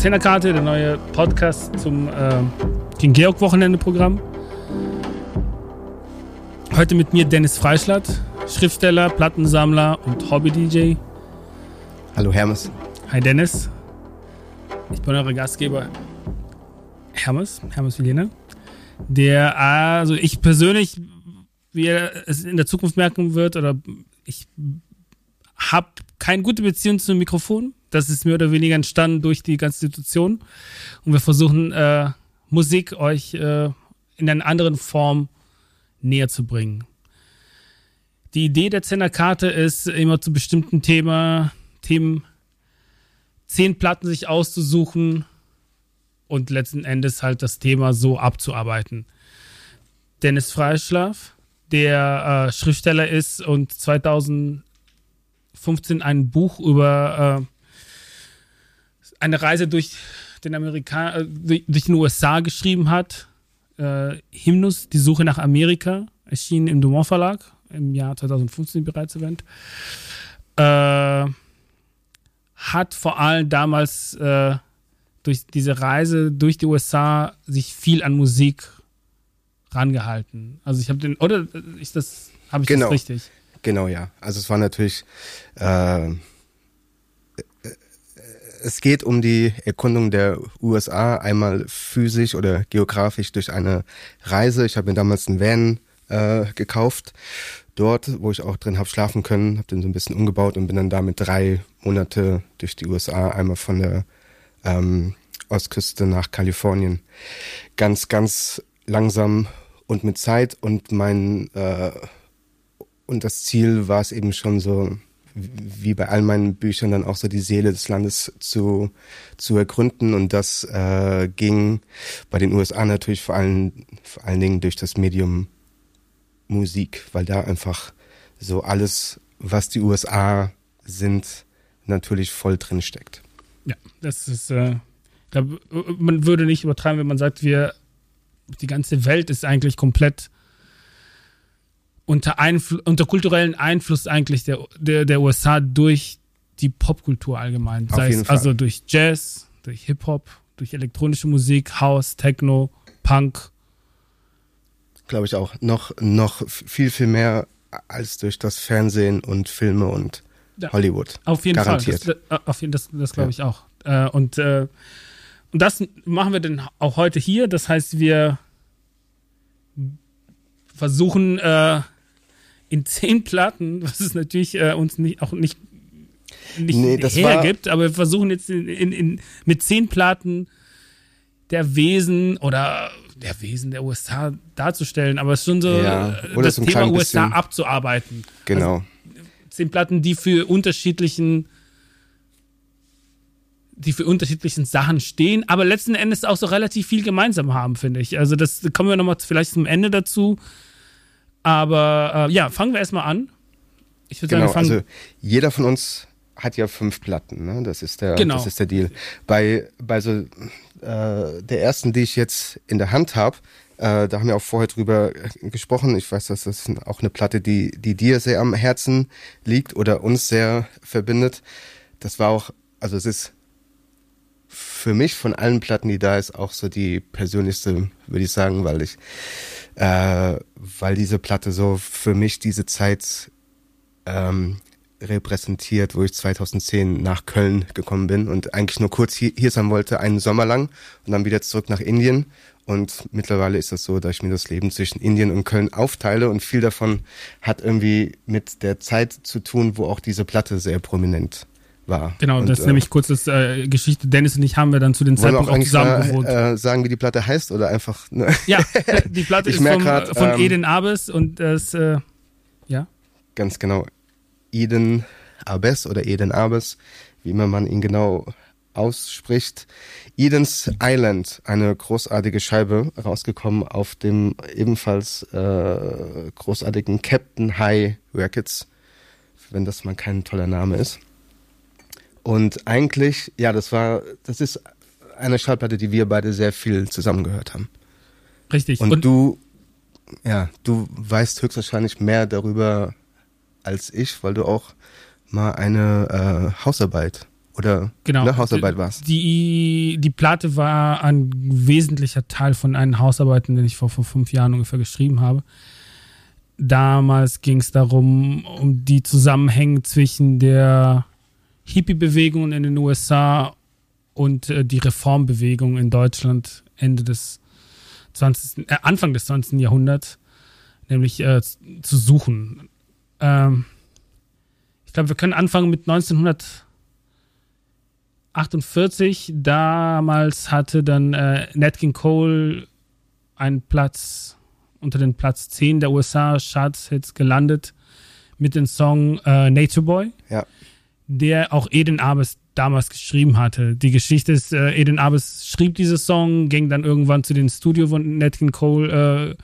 Zehnerkarte, der neue Podcast zum äh, King Georg Wochenende-Programm. Heute mit mir Dennis Freischlatt, Schriftsteller, Plattensammler und Hobby-DJ. Hallo Hermes. Hi Dennis. Ich bin eure Gastgeber Hermes, Hermes Vilena. Der, also ich persönlich, wie er es in der Zukunft merken wird, oder ich habe keine gute Beziehung zum Mikrofon. Das ist mehr oder weniger entstanden durch die ganze Situation. Und wir versuchen, äh, Musik euch äh, in einer anderen Form näher zu bringen. Die Idee der Zennerkarte ist, immer zu bestimmten Thema, Themen zehn Platten sich auszusuchen und letzten Endes halt das Thema so abzuarbeiten. Dennis Freischlaf, der äh, Schriftsteller ist und 2015 ein Buch über äh, eine Reise durch den Amerika äh, durch, den USA geschrieben hat. Äh, Hymnus, die Suche nach Amerika, erschien im Dumont Verlag im Jahr 2015 bereits erwähnt. Äh, hat vor allem damals äh, durch diese Reise durch die USA sich viel an Musik rangehalten. Also ich habe den, oder ist das, habe ich genau. das richtig? Genau, ja. Also es war natürlich, äh, es geht um die Erkundung der USA einmal physisch oder geografisch durch eine Reise. Ich habe mir damals einen Van äh, gekauft dort, wo ich auch drin habe schlafen können, habe den so ein bisschen umgebaut und bin dann damit drei Monate durch die USA, einmal von der ähm, Ostküste nach Kalifornien. Ganz, ganz langsam und mit Zeit und mein äh, und das Ziel war es eben schon so, wie bei all meinen Büchern dann auch so die Seele des Landes zu, zu ergründen. Und das äh, ging bei den USA natürlich vor allen, vor allen Dingen durch das Medium Musik, weil da einfach so alles, was die USA sind, natürlich voll drin steckt. Ja, das ist, äh, ich glaube, man würde nicht übertreiben, wenn man sagt, wir, die ganze Welt ist eigentlich komplett unter, Einfl unter kulturellen Einfluss eigentlich der, der, der USA durch die Popkultur allgemein. Auf Sei es Fall. also durch Jazz, durch Hip-Hop, durch elektronische Musik, House, Techno, Punk. Glaube ich auch. Noch, noch viel, viel mehr als durch das Fernsehen und Filme und Ja. Hollywood. Auf jeden Garantiert. Fall. Das, auf jeden, das, das glaube Ja. ich auch. Äh, und, äh, und das machen wir dann auch heute hier. Das heißt, wir versuchen äh, in zehn Platten, was es natürlich äh, uns nicht, auch nicht, nicht Nee, hergibt, aber wir versuchen jetzt in, in, in, mit zehn Platten der Wesen oder der Wesen der USA darzustellen, aber es ist schon so Ja, äh, das so Thema USA bisschen- abzuarbeiten. Genau. zehn Platten, die für unterschiedlichen die für unterschiedlichen Sachen stehen, aber letzten Endes auch so relativ viel gemeinsam haben, finde ich. Also das kommen wir nochmal vielleicht zum Ende dazu. Aber äh, ja, fangen wir erstmal an. Ich würde Genau, sagen, also jeder von uns hat ja fünf Platten, ne? Das ist der, Genau. das ist der Deal. Bei, bei so äh, der ersten, die ich jetzt in der Hand habe, äh, da haben wir auch vorher drüber gesprochen. Ich weiß, dass das auch eine Platte, die, die dir sehr am Herzen liegt oder uns sehr verbindet. Das war auch, also es ist für mich von allen Platten, die da ist, auch so die persönlichste, würde ich sagen, weil ich, äh, weil diese Platte so für mich diese Zeit ähm, repräsentiert, wo ich 2010 nach Köln gekommen bin und eigentlich nur kurz hier, hier sein wollte, einen Sommer lang und dann wieder zurück nach Indien. Und mittlerweile ist es so, dass ich mir das Leben zwischen Indien und Köln aufteile und viel davon hat irgendwie mit der Zeit zu tun, wo auch diese Platte sehr prominent war. genau, und, das ist äh, nämlich kurz das äh, Geschichte. Dennis und ich haben wir dann zu den Zeitpunkt auch auch zusammen gewohnt. äh, sagen, wie die Platte heißt oder einfach ne? ja, die Platte ist vom, grad, von ähm, Eden Abes und das, äh, ja, Ganz genau. Eden Abes oder Eden Abes, wie immer man ihn genau ausspricht. Eden's Island, eine großartige Scheibe, rausgekommen auf dem ebenfalls äh, großartigen Captain High Records, wenn das mal kein toller Name ist. Und eigentlich, ja, das war, das ist eine Schallplatte, die wir beide sehr viel zusammen gehört haben. richtig. Und, du, ja, du weißt höchstwahrscheinlich mehr darüber als ich, weil du auch mal eine äh, Hausarbeit oder genau, ne, Hausarbeit war es. Die, die Platte war ein wesentlicher Teil von einem Hausarbeiten, den ich vor, vor fünf Jahren ungefähr geschrieben habe. Damals ging es darum, um die Zusammenhänge zwischen der Hippie-Bewegung in den USA und äh, die Reformbewegung in Deutschland Ende des 20., äh, Anfang des 20. Jahrhunderts, nämlich äh, zu suchen. Ähm, ich glaube, wir können anfangen mit 1948. Damals hatte dann äh, Nat King Cole einen Platz unter den Platz 10 der USA Charts-Hits gelandet mit dem Song äh, Nature Boy, Ja. Der auch Eden Abes damals geschrieben hatte. Die Geschichte ist, äh, Eden Abes schrieb diesen Song, ging dann irgendwann zu den Studio, wo Nat King Cole äh,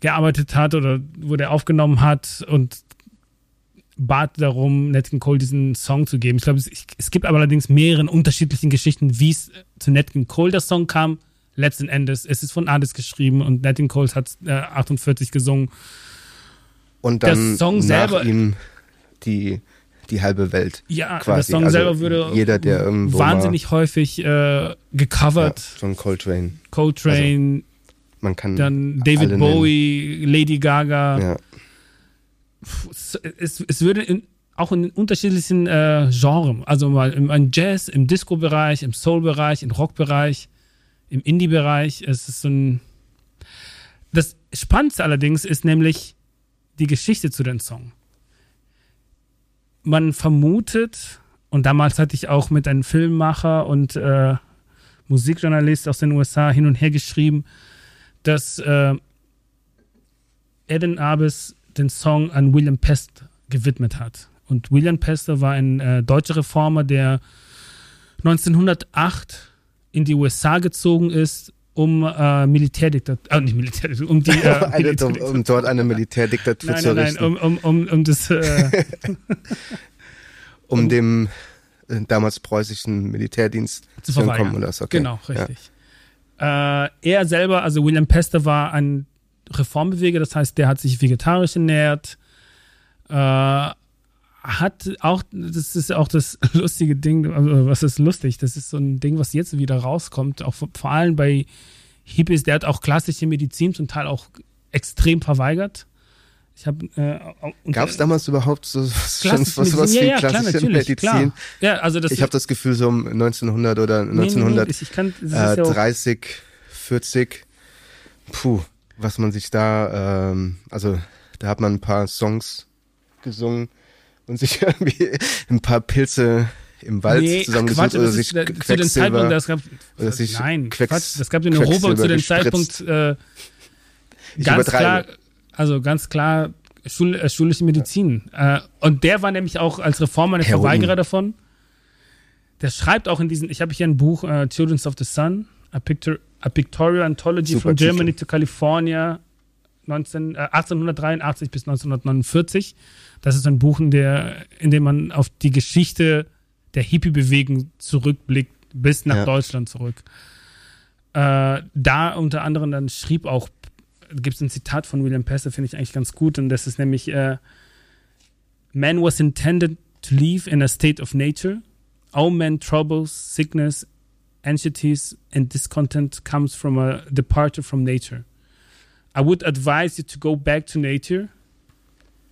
gearbeitet hat oder wo der aufgenommen hat und bat darum, Nat King Cole diesen Song zu geben. Ich glaube, es, es gibt aber allerdings mehrere unterschiedlichen Geschichten, wie es zu Nat King Cole der Song kam. Letzten Endes, es ist von Ades geschrieben und Nat King Cole hat äh, 48 gesungen. Und Der dann Song nach selber- ihm die, die halbe Welt. Ja, quasi. der Song Also selber würde jeder, der irgendwo wahnsinnig häufig äh, Mal, ja, gecovert. John Coltrane. Coltrane, Man kann dann David Bowie, Lady Gaga. Nennen. Ja. es, es, es würde in, auch in unterschiedlichen äh, Genres, also mal im, im Jazz, im Disco-Bereich, im Soul-Bereich, im Rock-Bereich, im Indie-Bereich. Es ist so ein. Das Spannendste allerdings ist nämlich die Geschichte zu dem Song. Man vermutet, und damals hatte ich auch mit einem Filmmacher und äh, Musikjournalist aus den USA hin und her geschrieben, dass äh, Eden Abes den Song an William Pest gewidmet hat. Und William Pester war ein äh, deutscher Reformer, der 1908 in die USA gezogen ist, um äh, Militärdiktatur, äh, nicht Militärdiktatur, um die äh, eine, um, Militärdiktatur- um dort eine Militärdiktatur nein, zu nein, nein, richten. um, um, um, um das, äh, um dem äh, damals preußischen Militärdienst zu verweigern. oder so. Okay. Genau, richtig. Äh, er selber, also William Pester, war ein Reformbeweger, das heißt, der hat sich vegetarisch ernährt, äh, hat auch, das ist auch das lustige Ding, also was ist lustig, das ist so ein Ding, was jetzt wieder rauskommt, auch vor allem bei Hippies, der hat auch klassische Medizin zum Teil auch extrem verweigert. Ich habe äh, Gab es damals überhaupt so was, schon was, was wie ja, klar, klassische natürlich, Medizin? Klar. Ja, also das Ich habe das Gefühl, so um 1900 oder nee, nee, nee, 1930, das ist ja auch, 40, puh, was man sich da, ähm, also da hat man ein paar Songs gesungen und sich irgendwie ein paar Pilze im Wald Nee, zusammengesucht Quatsch, oder sich äh, zu dem Zeitpunkt, das gab, oder sich nein, Quecks- Quatsch, das gab in Europa zu dem. Zeitpunkt äh, ganz klar, also ganz klar Schul, äh, schulische Medizin. Äh, und der war nämlich auch als Reformer ein. Verweigerer davon. Der schreibt auch in diesem, ich habe hier ein Buch, äh, Children of the Sun, a, Picture, a Pictorial Anthology Super from Germany Titel. to California, 19, äh, 1883 bis 1949. Das ist ein Buch, in, der, in dem man auf die Geschichte der Hippie-Bewegung zurückblickt, bis nach Ja. Deutschland zurück. Äh, da unter anderem dann schrieb auch, gibt es ein Zitat von William Pester, finde ich eigentlich ganz gut, und das ist nämlich, äh, Man was intended to live in a state of nature. All man troubles, sickness, anxieties, and discontent comes from a departure from nature. I would advise you to go back to nature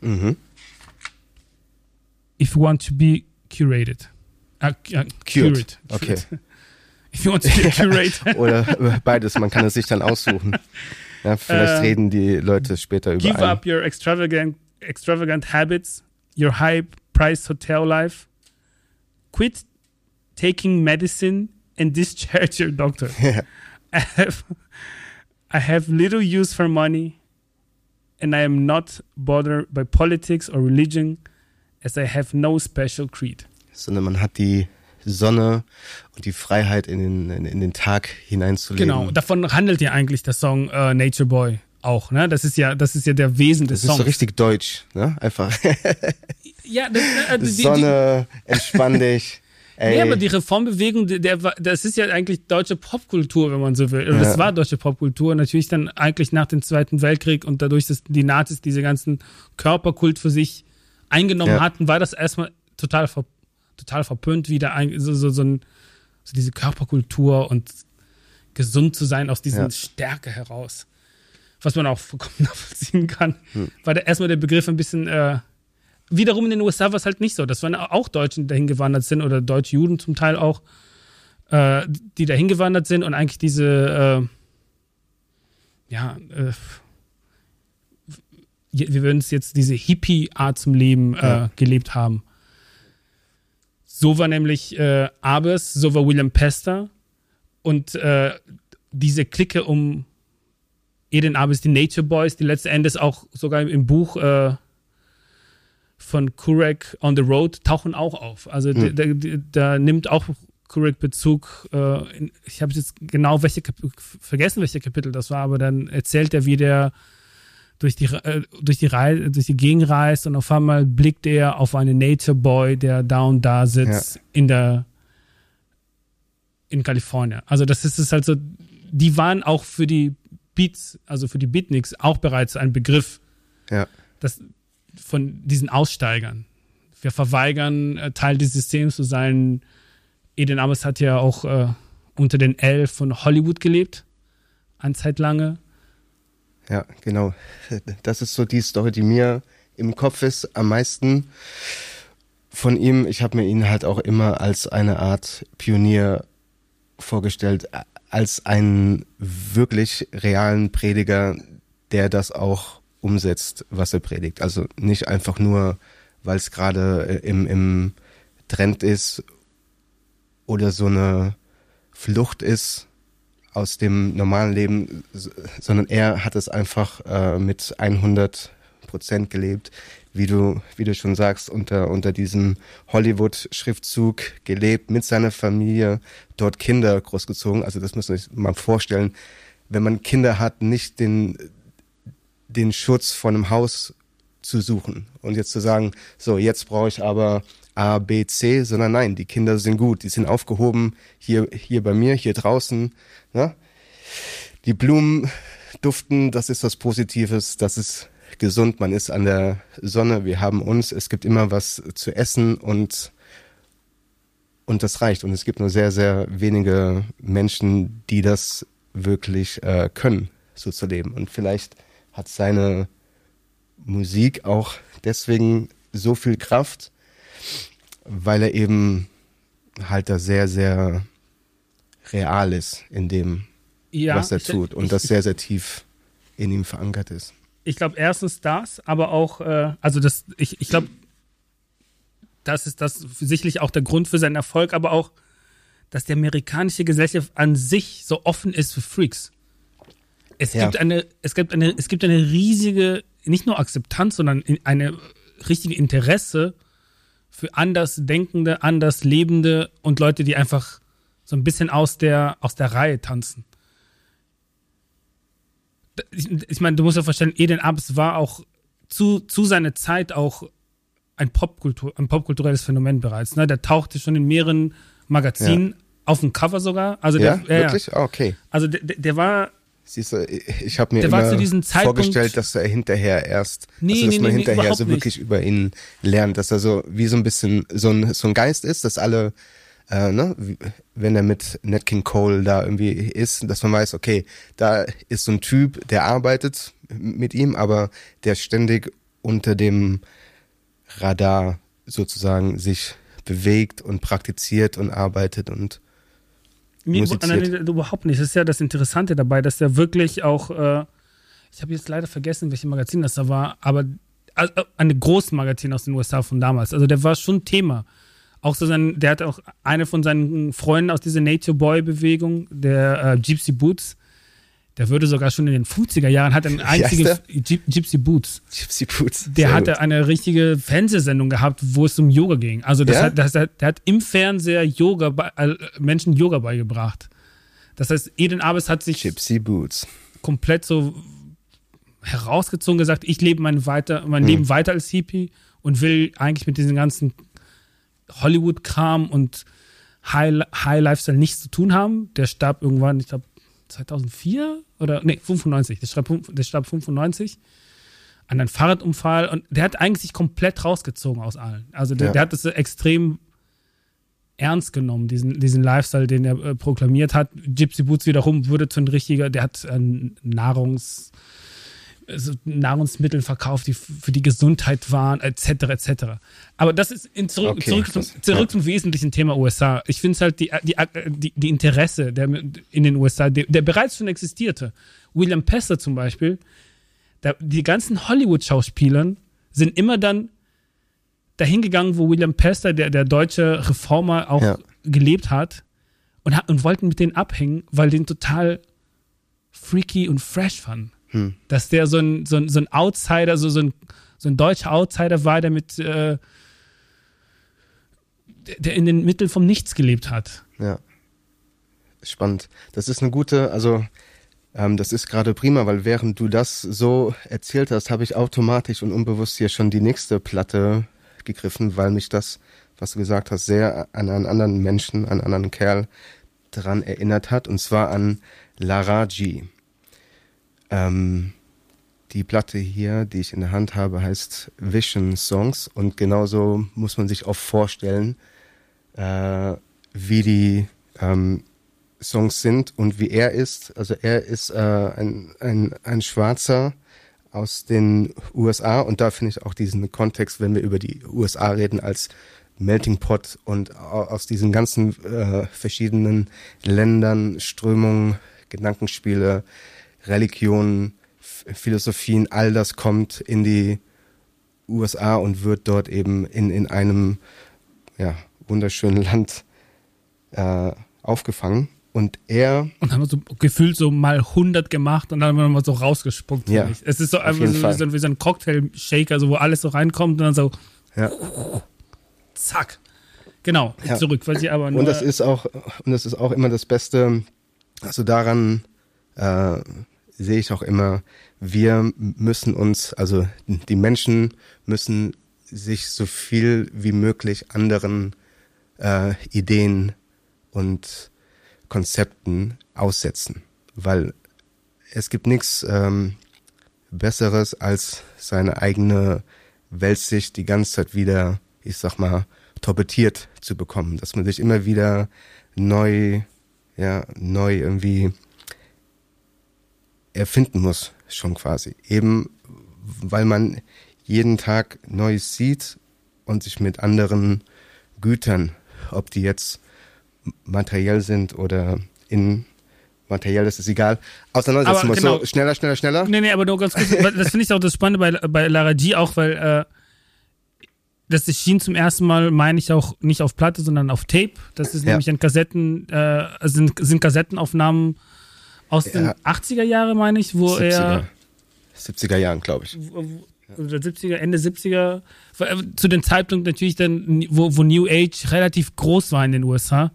Mhm. if you want to be curated. Uh, uh, Cured. cured. Okay. If you want to be curated. Oder beides, man kann es sich dann aussuchen. Ja, vielleicht Äh, reden die Leute später über Give einen. up your extravagant, extravagant habits, your high-priced hotel life. Quit taking medicine and discharge your doctor. Ja. I have, little use for money, and I am not bothered by politics or religion, as I have no special creed. Sondern man hat die Sonne und die Freiheit in den, in, in den Tag hineinzuleben. Genau, davon handelt ja eigentlich der Song äh, Nature Boy auch. Ne? Das ist ja, das ist ja der Wesen des Das ist Songs. so richtig deutsch, ne? Einfach ja, das, äh, die, die, Sonne, entspann dich. Ey, Nee, aber die Reformbewegung, der, das ist ja eigentlich deutsche Popkultur, wenn man so will. Oder Ja. das war deutsche Popkultur. Natürlich dann eigentlich nach dem Zweiten Weltkrieg und dadurch, dass die Nazis diese ganzen Körperkult für sich eingenommen Ja. hatten, war das erstmal total ver total verpönt wieder ein, so, so, so, ein, so diese Körperkultur und gesund zu sein aus dieser Ja. Stärke heraus. Was man auch vollkommen nachvollziehen kann. War da erstmal der Begriff ein bisschen, äh, wiederum in den USA war es halt nicht so. Das waren auch Deutschen, die dahin gewandert sind oder deutsche Juden zum Teil auch, äh, die dahin gewandert sind und eigentlich diese, äh, ja, äh, wir würden es jetzt diese Hippie-Art zum Leben äh, Ja. gelebt haben. So war nämlich äh, Abes, so war William Pester und äh, diese Clique um Eden Abes, die Nature Boys, die letzten Endes auch sogar im Buch äh, von Kurek on the Road tauchen auch auf. Also Hm. da, da, da nimmt auch Kurek Bezug, äh, in, ich habe jetzt genau welche Kap vergessen, welche Kapitel das war, aber dann erzählt er, wie der durch die, äh, durch die, Rei durch die Gegend reist und auf einmal blickt er auf einen Nature Boy, der da und da sitzt in der in Kalifornien. Also das ist es halt so, die waren auch für die Beats, also für die Beatniks auch bereits ein Begriff Ja. das, von diesen Aussteigern. Wir verweigern, äh, Teil des Systems zu sein. Eden Ames hat ja auch äh, unter den L von Hollywood gelebt, eine Zeit lange. Ja, genau. Das ist so die Story, die mir im Kopf ist am meisten von ihm. Ich habe mir ihn halt auch immer als eine Art Pionier vorgestellt, als einen wirklich realen Prediger, der das auch umsetzt, was er predigt. Also nicht einfach nur, weil es gerade äh, im, im Trend ist oder so eine Flucht ist aus dem normalen Leben, sondern er hat es einfach äh, mit 100 Prozent gelebt, wie du, wie du schon sagst, unter, unter diesem Hollywood-Schriftzug gelebt, mit seiner Familie, dort Kinder großgezogen. Also das muss man sich mal vorstellen. Wenn man Kinder hat, nicht den, den Schutz von einem Haus zu suchen und jetzt zu sagen, so, jetzt brauche ich aber A, B, C, sondern nein, die Kinder sind gut, die sind aufgehoben hier, hier bei mir, hier draußen. Ne? Die Blumen duften, das ist was Positives, das ist gesund, man ist an der Sonne, wir haben uns, es gibt immer was zu essen und, und das reicht. Und es gibt nur sehr, sehr wenige Menschen, die das wirklich äh, können, so zu leben. Und vielleicht hat seine Musik auch deswegen so viel Kraft, weil er eben halt da sehr, sehr real ist in dem, Ja, was er tut und das sehr, sehr tief in ihm verankert ist. ich glaube erstens das, aber auch, äh, also das, ich, ich glaube, das ist das sicherlich auch der Grund für seinen Erfolg, aber auch, dass die amerikanische Gesellschaft an sich so offen ist für Freaks. Es Ja. gibt eine, es gibt eine, es gibt eine riesige, nicht nur Akzeptanz, sondern in- eine richtige Interesse für Andersdenkende, Anderslebende und Leute, die einfach so ein bisschen aus der, aus der Reihe tanzen ich, ich meine, du musst ja verstehen, Eden Abs war auch zu, zu seiner Zeit auch ein, Popkultur, ein popkulturelles Phänomen bereits. Ne? Der tauchte schon in mehreren Magazinen, auf dem Cover sogar. Also Ja, der, ja, wirklich? Ah, okay. Also der der war, Siehst du, ich habe mir war immer zu vorgestellt, dass er hinterher erst, Nee, also dass nee, man nee, hinterher so wirklich über ihn lernt, dass er so wie so ein bisschen so ein, so ein Geist ist, dass alle, äh, ne, wenn er mit Nat King Cole da irgendwie ist, dass man weiß, okay, da ist so ein Typ, der arbeitet mit ihm, aber der ständig unter dem Radar sozusagen sich bewegt und praktiziert und arbeitet und Nee, musiziert. überhaupt nicht. Das ist ja das Interessante dabei, dass der wirklich auch, äh, ich habe jetzt leider vergessen, welches Magazin das da war, aber äh, eine große Magazin aus den USA von damals. Also der war schon Thema. Auch so sein, der hat auch eine von seinen Freunden aus dieser Nature Boy Bewegung, der äh, Gypsy Boots, der würde sogar schon in den 50er Jahren hat ein heißt einziges Gyp- Gypsy Boots. Gypsy Boots. Der hatte gut. eine richtige Fernsehsendung gehabt, wo es um Yoga ging. Also das Ja? hat, das hat, der hat im Fernseher Yoga äh, Menschen Yoga beigebracht. Das heißt, Eden Abes hat sich Gypsy Boots. komplett so herausgezogen, gesagt, ich lebe mein, weiter, mein Mhm. Leben weiter als Hippie und will eigentlich mit diesem ganzen Hollywood-Kram und High, High Lifestyle nichts zu tun haben. Der starb irgendwann, ich glaube 2004 oder nee 95. Der starb, der starb 95 an einem Fahrradunfall und der hat eigentlich sich komplett rausgezogen aus allen. Also der, Ja. der hat so extrem ernst genommen, diesen, diesen Lifestyle, den er äh, proklamiert hat. Gypsy Boots wiederum wurde zu ein richtiger, der hat äh, Nahrungs, also Nahrungsmittel verkauft, die für die Gesundheit waren, etc., etc. Aber das ist in zurück, okay, zurück, zum, zurück zum wesentlichen Thema USA. Ich finde es halt die, die, die, die Interesse der, in den USA, der, der bereits schon existierte. William Pester zum Beispiel, der, die ganzen Hollywood-Schauspielern sind immer dann dahin gegangen, wo William Pester, der, der deutsche Reformer, auch ja. gelebt hat und, und wollten mit denen abhängen, weil den total freaky und fresh fanden. Hm. Dass der so ein, so ein, so ein Outsider, so, so, ein, so ein deutscher Outsider war, der mit äh, der in den Mitteln vom Nichts gelebt hat. Ja. Spannend. Das ist eine gute, also ähm, das ist gerade prima, weil während du das so erzählt hast, habe ich automatisch und unbewusst hier schon die nächste Platte gegriffen, weil mich das, was du gesagt hast, sehr an einen anderen Menschen, an einen anderen Kerl daran erinnert hat, und zwar an Laraji. Ähm, die Platte hier, die ich in der Hand habe, heißt Vision Songs und genauso muss man sich auch vorstellen, äh, wie die ähm, Songs sind und wie er ist. Also er ist äh, ein, ein, ein Schwarzer aus den USA und da finde ich auch diesen Kontext, wenn wir über die USA reden, als Melting Pot und aus diesen ganzen äh, verschiedenen Ländern, Strömungen, Gedankenspiele, Religionen, Philosophien, all das kommt in die USA und wird dort eben in, in einem ja, wunderschönen Land äh, aufgefangen. Und er. Und haben wir so gefühlt so mal 100 gemacht und dann haben wir mal so rausgespuckt. Ja, es ist so einfach so, so, wie so ein Cocktail-Shaker, so, wo alles so reinkommt und dann so. Ja. Zack. Genau, ja. zurück, weil sie aber. Und das ist auch, und das ist auch immer das Beste, also daran äh, sehe ich auch immer, wir müssen uns, also die Menschen müssen sich so viel wie möglich anderen äh, Ideen und Konzepten aussetzen, weil es gibt nichts ähm, Besseres als seine eigene Weltsicht die ganze Zeit wieder, ich sag mal, torpediert zu bekommen, dass man sich immer wieder neu, ja, neu irgendwie erfinden muss, schon quasi. Eben, weil man jeden Tag Neues sieht und sich mit anderen Gütern, ob die jetzt materiell sind oder in materiell, das ist egal. Auseinandersetzen muss. Genau. So, schneller, schneller, schneller. Nee, nee, aber nur ganz kurz. das finde ich auch das Spannende bei, bei Lara G auch, weil äh, das erschien zum ersten Mal, meine ich auch nicht auf Platte, sondern auf Tape. Das ist ja. nämlich ein Kassetten, äh, sind, sind Kassettenaufnahmen aus den 80er Jahren, meine ich, wo 70er. er. 70er Jahren, glaube ich. Oder 70er, Ende 70er. Äh, zu dem Zeitpunkt natürlich dann, wo, wo New Age relativ groß war in den USA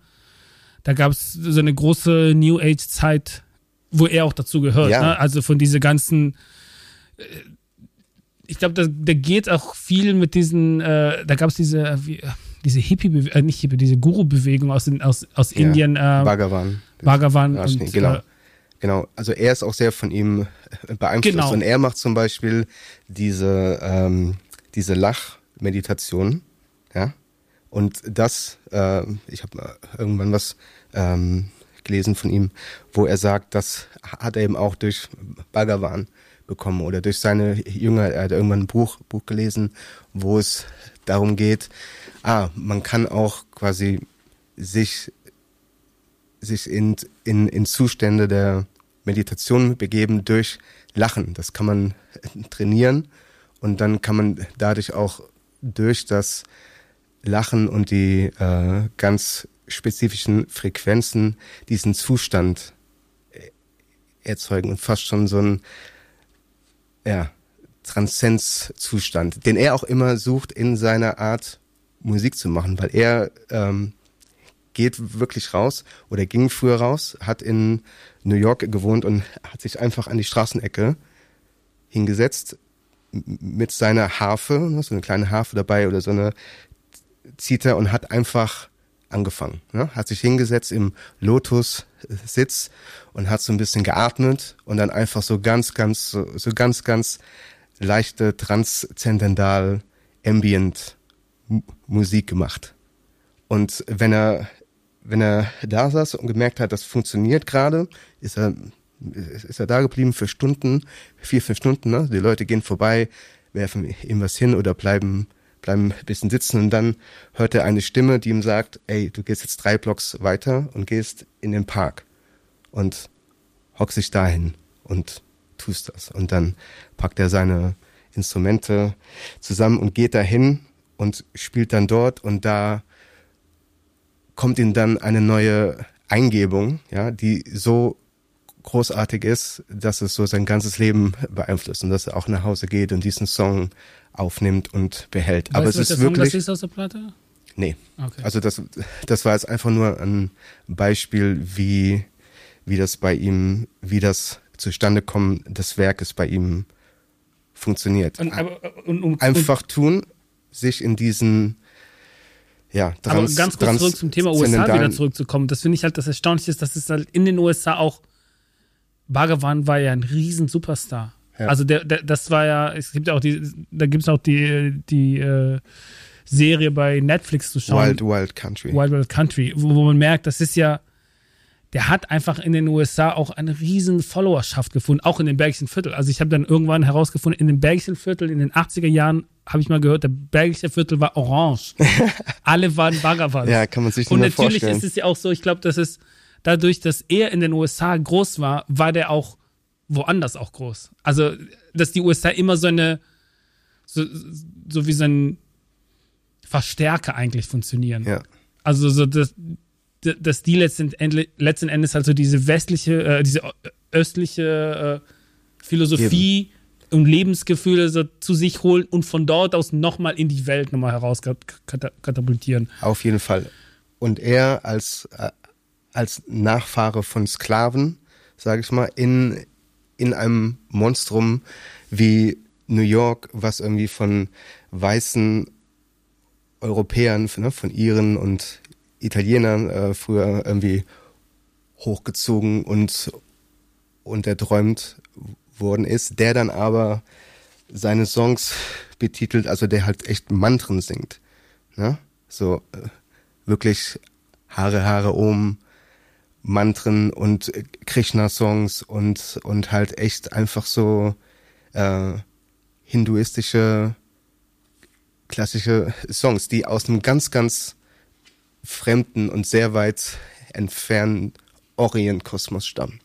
da gab es so eine große New Age-Zeit, wo er auch dazu gehört. Ja. Ne? Also von diese ganzen. Äh, ich glaube, da, geht auch viel mit diesen. Äh, da gab es diese. Äh, diese Hippie, äh, nicht Hippie, diese Guru-Bewegung aus, aus, aus ja. Indien. Äh, Bhagavan. Bhagavan. Und, genau. Äh, genau. Also er ist auch sehr von ihm beeinflusst. Genau. Und er macht zum Beispiel diese, ähm, diese Lach-Meditation. Ja. Und das, äh, ich habe irgendwann was ähm, gelesen von ihm, wo er sagt, das hat er eben auch durch Bhagavan bekommen oder durch seine Jünger. Er hat irgendwann ein Buch, Buch gelesen, wo es darum geht, ah, man kann auch quasi sich, sich in, in, in Zustände der Meditation begeben durch Lachen. Das kann man trainieren und dann kann man dadurch auch durch das Lachen und die äh, ganz spezifischen Frequenzen diesen Zustand äh, erzeugen und fast schon so ein ja, Transzenzzustand, den er auch immer sucht in seiner Art Musik zu machen, weil er ähm, geht wirklich raus oder ging früher raus, hat in New York gewohnt und hat sich einfach an die Straßenecke hingesetzt mit seiner Harfe, so eine kleine Harfe dabei oder so eine zieht er und hat einfach angefangen. Ne? Hat sich hingesetzt im Lotus-Sitz und hat so ein bisschen geatmet und dann einfach so ganz, ganz, so, so ganz, ganz leichte, transzendental, ambient Musik gemacht. Und wenn er, wenn er da saß und gemerkt hat, das funktioniert gerade, ist er, ist er da geblieben für Stunden, vier, fünf Stunden, ne? Die Leute gehen vorbei, werfen ihm was hin oder bleiben, bleiben ein bisschen sitzen und dann hört er eine Stimme, die ihm sagt, ey, du gehst jetzt drei Blocks weiter und gehst in den Park und hockst dich dahin und tust das. Und dann packt er seine Instrumente zusammen und geht dahin und spielt dann dort und da kommt ihm dann eine neue Eingebung, ja, die so großartig ist, dass es so sein ganzes Leben beeinflusst und dass er auch nach Hause geht und diesen Song aufnimmt und behält. Weißt Aber es ist wirklich. Song, das ist aus der Platte? Nee. Okay. Also das, das war jetzt einfach nur ein Beispiel, wie, wie das bei ihm, wie das zustande kommen des Werkes bei ihm funktioniert. Und, aber, und, und, einfach tun, sich in diesen ja, trans, Aber ganz kurz zurück zum Thema USA wieder zurückzukommen. Das finde ich halt das Erstaunliche ist, dass es halt in den USA auch Bhagavan war ja ein riesen Superstar. Ja. Also der, der, das war ja, es gibt ja auch die, da gibt es auch die, die äh, Serie bei Netflix zu schauen. Wild Wild Country. Wild Wild Country, wo, wo man merkt, das ist ja, der hat einfach in den USA auch eine riesen Followerschaft gefunden, auch in den Bergischen Viertel. Also ich habe dann irgendwann herausgefunden, in den Bergischen Viertel in den 80er Jahren habe ich mal gehört, der Bergische Viertel war orange. Alle waren Baggerwald. Ja, kann man sich nicht Und natürlich vorstellen. ist es ja auch so, ich glaube, dass es dadurch, dass er in den USA groß war, war der auch woanders auch groß. Also, dass die USA immer so eine, so, so wie so ein Verstärker eigentlich funktionieren. Ja. Also, so, dass, dass die letzten, letzten Endes halt so diese westliche, äh, diese östliche äh, Philosophie Eben. und Lebensgefühle so zu sich holen und von dort aus nochmal in die Welt nochmal herauskatapultieren. Auf jeden Fall. Und er als, äh, als Nachfahre von Sklaven, sage ich mal, in, in einem Monstrum wie New York, was irgendwie von weißen Europäern, ne, von Iren und Italienern äh, früher irgendwie hochgezogen und, und erträumt worden ist, der dann aber seine Songs betitelt, also der halt echt Mantren singt. Ne? So äh, wirklich Haare, Haare um, Mantren und Krishna-Songs und, und halt echt einfach so äh, hinduistische klassische Songs, die aus einem ganz, ganz fremden und sehr weit entfernten Orient-Kosmos stammen.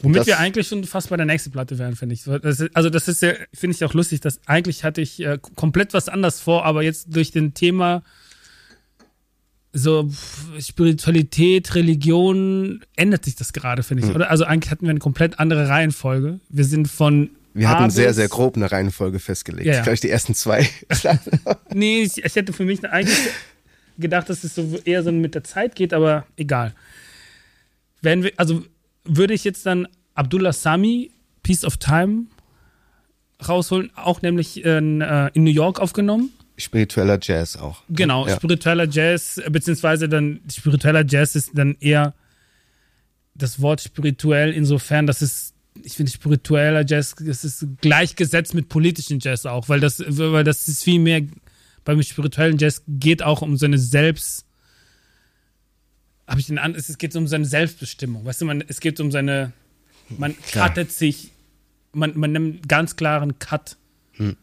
Womit das, wir eigentlich schon fast bei der nächsten Platte wären, finde ich. Das ist, also das ist ja, finde ich auch lustig, dass eigentlich hatte ich äh, komplett was anders vor, aber jetzt durch den Thema so Spiritualität, Religion ändert sich das gerade, finde ich. Hm. Oder? Also eigentlich hatten wir eine komplett andere Reihenfolge. Wir sind von wir hatten sehr, sehr grob eine Reihenfolge festgelegt. Ja, ja. Vielleicht die ersten zwei. nee, ich, ich hätte für mich eigentlich gedacht, dass es so eher so mit der Zeit geht, aber egal. Wenn wir, also würde ich jetzt dann Abdullah Sami, Piece of Time, rausholen, auch nämlich in, äh, in New York aufgenommen. Spiritueller Jazz auch. Genau, ja. spiritueller Jazz, beziehungsweise dann spiritueller Jazz ist dann eher das Wort spirituell insofern, dass es, ich finde spiritueller Jazz, das ist gleichgesetzt mit politischen Jazz auch, weil das, weil das ist viel mehr beim spirituellen Jazz geht auch um seine Selbst. Habe ich den an, es geht um seine Selbstbestimmung. Weißt du, man, es geht um seine. Man Klar. cuttet sich, man, man nimmt ganz klaren Cut. Hm.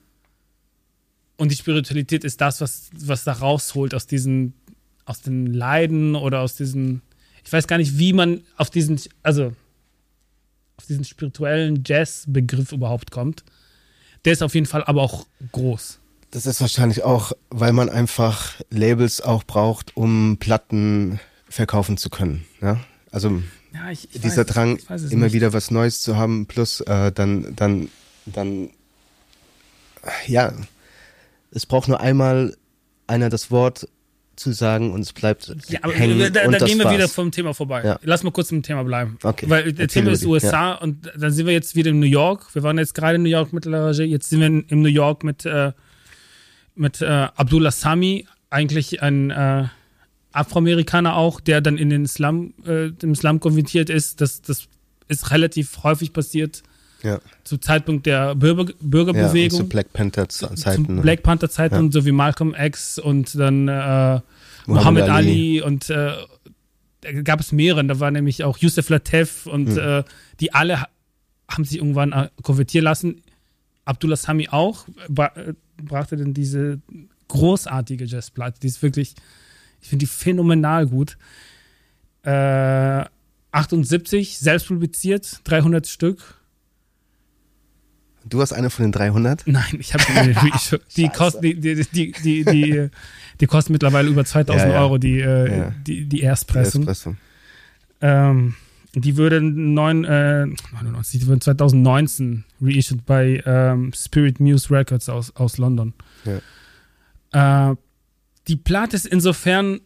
Und die Spiritualität ist das, was, was da rausholt aus diesen, aus den Leiden oder aus diesen. Ich weiß gar nicht, wie man auf diesen, also auf diesen spirituellen Jazz-Begriff überhaupt kommt. Der ist auf jeden Fall aber auch groß. Das ist wahrscheinlich auch, weil man einfach Labels auch braucht, um Platten verkaufen zu können. Ja? Also ja, ich, ich dieser weiß, Drang, immer nicht. wieder was Neues zu haben, plus äh, dann, dann, dann, ja, es braucht nur einmal einer das Wort zu sagen und es bleibt ja, aber hängen. Da, da, gehen wir wieder vom Thema vorbei. Ja. Lass mal kurz im Thema bleiben. Okay. Weil der Thema ist USA ja. und dann sind wir jetzt wieder in New York. Wir waren jetzt gerade in New York mit La jetzt sind wir in, in New York mit äh, mit äh, Abdullah Sami, eigentlich ein äh, Afroamerikaner auch, der dann in den Islam, äh, im Islam konvertiert ist. Das, das ist relativ häufig passiert. Ja. Zu Zeitpunkt der Bürger, Bürgerbewegung. Ja, zu Black Panther Zeiten. Zu Black Panther Zeiten, ja. so wie Malcolm X und dann äh, Muhammad, Ali. Ali. und äh, da gab es mehrere. Da war nämlich auch Yusuf Lateef und hm. äh, die alle haben sich irgendwann äh, konvertieren lassen. Abdullah Sami auch äh, brachte dann diese großartige Jazzplatte. Die ist wirklich, ich finde die phänomenal gut. Äh, 78, selbst publiziert, 300 Stück. Du hast eine von den 300? Nein, ich habe die, die, kosten, die, die, die, die, die, die kosten mittlerweile über 2000 ja, ja. Euro, die, äh, ja. die, die Erstpressung. Die, Erstpressung. Ähm, die würde, neun, äh, 99, die würde 2019 reissued bei ähm, Spirit Muse Records aus, aus London. Äh, die Platte ist insofern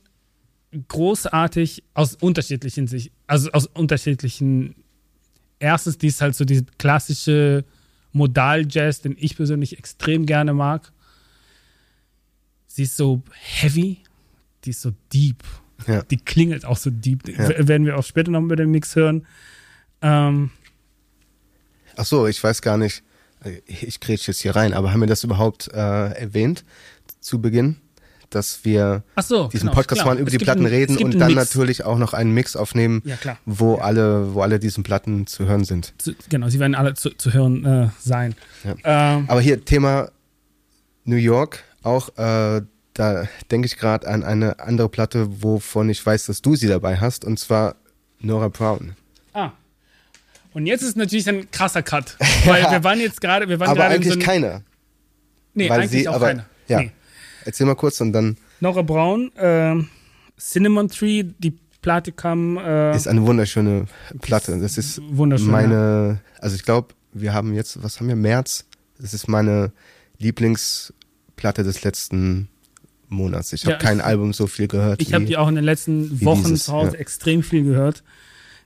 großartig aus unterschiedlichen Sicht, also aus unterschiedlichen. Erstens, die ist halt so diese klassische Modal-Jazz, den ich persönlich extrem gerne mag. Sie ist so heavy, die ist so deep. Ja. Die klingelt auch so deep. Ja. Werden wir auch später noch mit dem Mix hören. Ähm, Ach so, ich weiß gar nicht. Ich kriege jetzt hier rein, aber haben wir das überhaupt äh, erwähnt zu Beginn? dass wir so, diesen genau, Podcast klar. mal über es die Platten einen, reden und dann Mix. natürlich auch noch einen Mix aufnehmen, ja, wo ja. alle, wo alle diesen Platten zu hören sind. Zu, genau, sie werden alle zu, zu hören äh, sein. Ja. Ähm, Aber hier Thema New York auch. Äh, da denke ich gerade an eine andere Platte, wovon ich weiß, dass du sie dabei hast, und zwar Nora Brown. Ah. Und jetzt ist natürlich ein krasser Cut, weil wir waren jetzt gerade, wir waren Aber eigentlich so keiner. Nee, eigentlich sie, auch aber, keiner. Ja. Nee. Erzähl mal kurz und dann. Nora Braun, äh, Cinnamon Tree, die Platte kam. Äh, ist eine wunderschöne Platte. Das ist meine, also ich glaube, wir haben jetzt, was haben wir, März? Das ist meine Lieblingsplatte des letzten Monats. Ich habe ja, kein Album so viel gehört. Ich habe die auch in den letzten Wochen dieses, zu Hause ja. extrem viel gehört.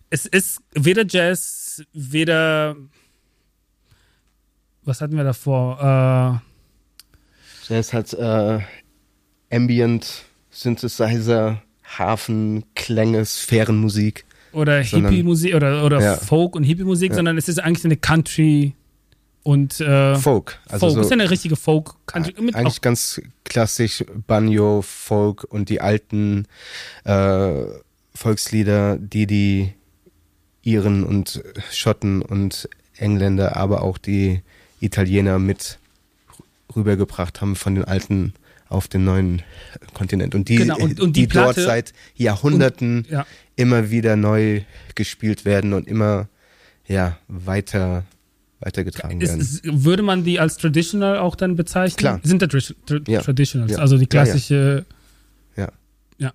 Es ist weder Jazz, weder. Was hatten wir davor? Äh, Jazz hat äh, Ambient, Synthesizer, Hafen, Klänge, Sphärenmusik. Oder Hippie-Musik oder, oder ja. Folk und Hippie-Musik, sondern es ist eigentlich eine Country und äh, Folk. Also Folk. So, ist ja eine richtige Folk. Eigentlich ganz klassisch Banjo, Folk und die alten äh, Volkslieder, die die Iren und Schotten und Engländer, aber auch die Italiener mit rübergebracht haben von den alten auf den neuen Kontinent. Und die, genau, und, und die, die Platte, dort seit Jahrhunderten und, ja. immer wieder neu gespielt werden und immer ja, weiter weitergetragen ist, werden. Ist, würde man die als traditional auch dann bezeichnen? Klar. Sind da tra tra ja. Traditionals, ja. also die klassische. Ja. Ja.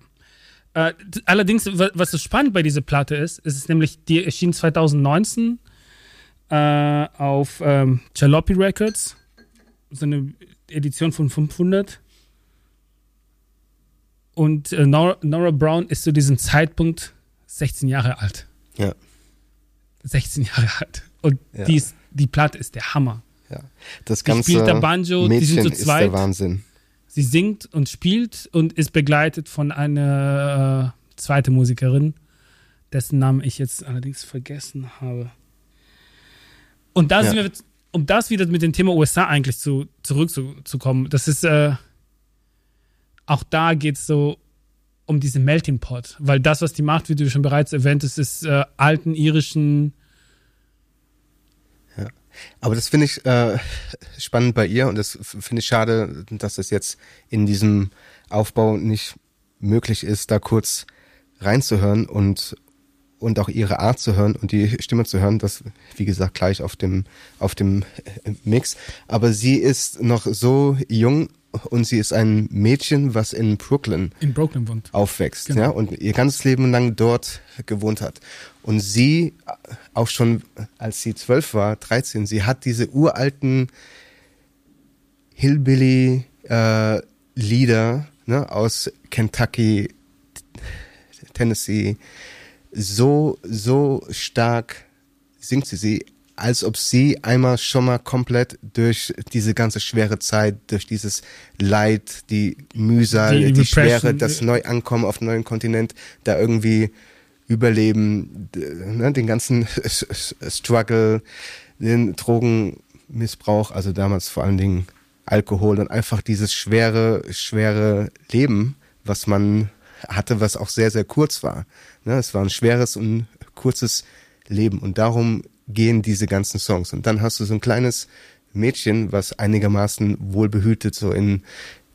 ja. Äh, allerdings, was so spannend bei dieser Platte ist, ist es nämlich, die erschien 2019 äh, auf ähm, Jalopy Records so eine Edition von 500. Und äh, Nora, Nora, Brown ist zu diesem Zeitpunkt 16 Jahre alt. Ja. 16 Jahre alt. Und ja. die, ist, die Platte ist der Hammer. Ja. Das ganze die spielt der Banjo, Mädchen die sind zu zweit. Ist der Wahnsinn. Sie singt und spielt und ist begleitet von einer äh, zweiten Musikerin, dessen Namen ich jetzt allerdings vergessen habe. Und da ja. sind wir um das wieder mit dem Thema USA eigentlich zu, zurückzukommen, das ist, äh, auch da geht es so um diesen Melting Pot, weil das, was die macht, wie du schon bereits erwähnt hast, ist äh, alten irischen. Aber das finde ich äh, spannend bei ihr und das finde ich schade, dass es jetzt in diesem Aufbau nicht möglich ist, da kurz reinzuhören und und auch ihre Art zu hören und die Stimme zu hören, das, wie gesagt, gleich auf dem, auf dem Mix. Aber sie ist noch so jung und sie ist ein Mädchen, was in Brooklyn, in Brooklyn wohnt. aufwächst, genau. ja, und ihr ganzes Leben lang dort gewohnt hat. Und sie, auch schon als sie zwölf war, 13, sie hat diese uralten Hillbilly äh, ne, aus Kentucky, Tennessee, so, so stark singt sie sie, als ob sie einmal schon mal komplett durch diese ganze schwere Zeit, durch dieses Leid, die Mühsal, die, die Schwere, das Neuankommen auf neuen Kontinent, da irgendwie überleben, ne, den ganzen Struggle, den Drogenmissbrauch, also damals vor allen Dingen Alkohol und einfach dieses schwere, schwere Leben, was man hatte, was auch sehr, sehr kurz war. Ne? Es war ein schweres und kurzes Leben und darum gehen diese ganzen Songs. Und dann hast du so ein kleines Mädchen, was einigermaßen wohlbehütet so in,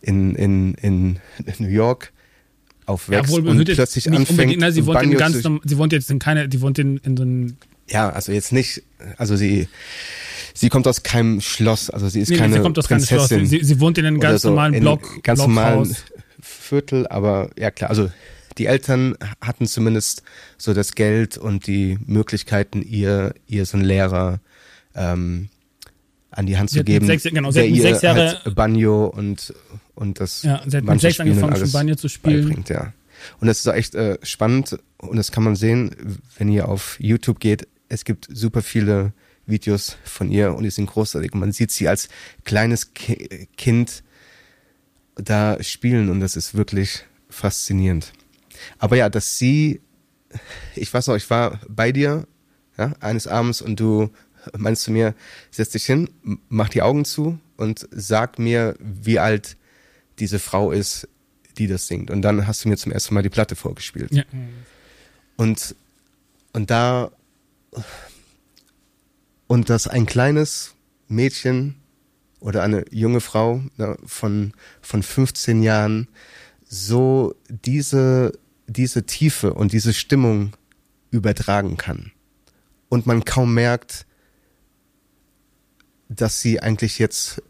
in, in, in New York aufwächst Ja, und wohlbehütet, plötzlich anfängt, unbedingt, ne, sie wohnt in ganz, sie wohnt jetzt in keine, die wohnt in, in so einem, ja, also jetzt nicht, also sie, sie kommt aus keinem Schloss, also sie ist nee, keine sie kommt aus keinem Schloss, Prinzessin sie, sie wohnt in einem ganz so, normalen Block, ganz normalen. Viertel, aber ja klar, also die Eltern hatten zumindest so das Geld und die Möglichkeiten, ihr, ihr so einen Lehrer ähm, an die Hand Sie zu geben, sechs- genau, sie der ihr sechs Jahre- halt Banjo und und das Ja, sie hat mit sechs angefangen, Banjo zu spielen. beibringt, ja. Und das ist auch echt äh, spannend und das kann man sehen, wenn ihr auf YouTube geht. Es gibt super viele Videos von ihr und die sind großartig. Man sieht sie als kleines Ki Kind da spielen und das ist wirklich faszinierend. Aber ja, dass sie, ich weiß noch, ich war bei dir, ja, eines Abends und du meinst zu mir, setz dich hin, mach die Augen zu und sag mir, wie alt diese Frau ist, die das singt. Und dann hast du mir zum ersten Mal die Platte vorgespielt. Ja. Und, und da, und dass ein kleines Mädchen oder eine junge Frau ne, von, von 15 Jahren so diese, diese Tiefe und diese Stimmung übertragen kann. Und man kaum merkt, dass sie eigentlich jetzt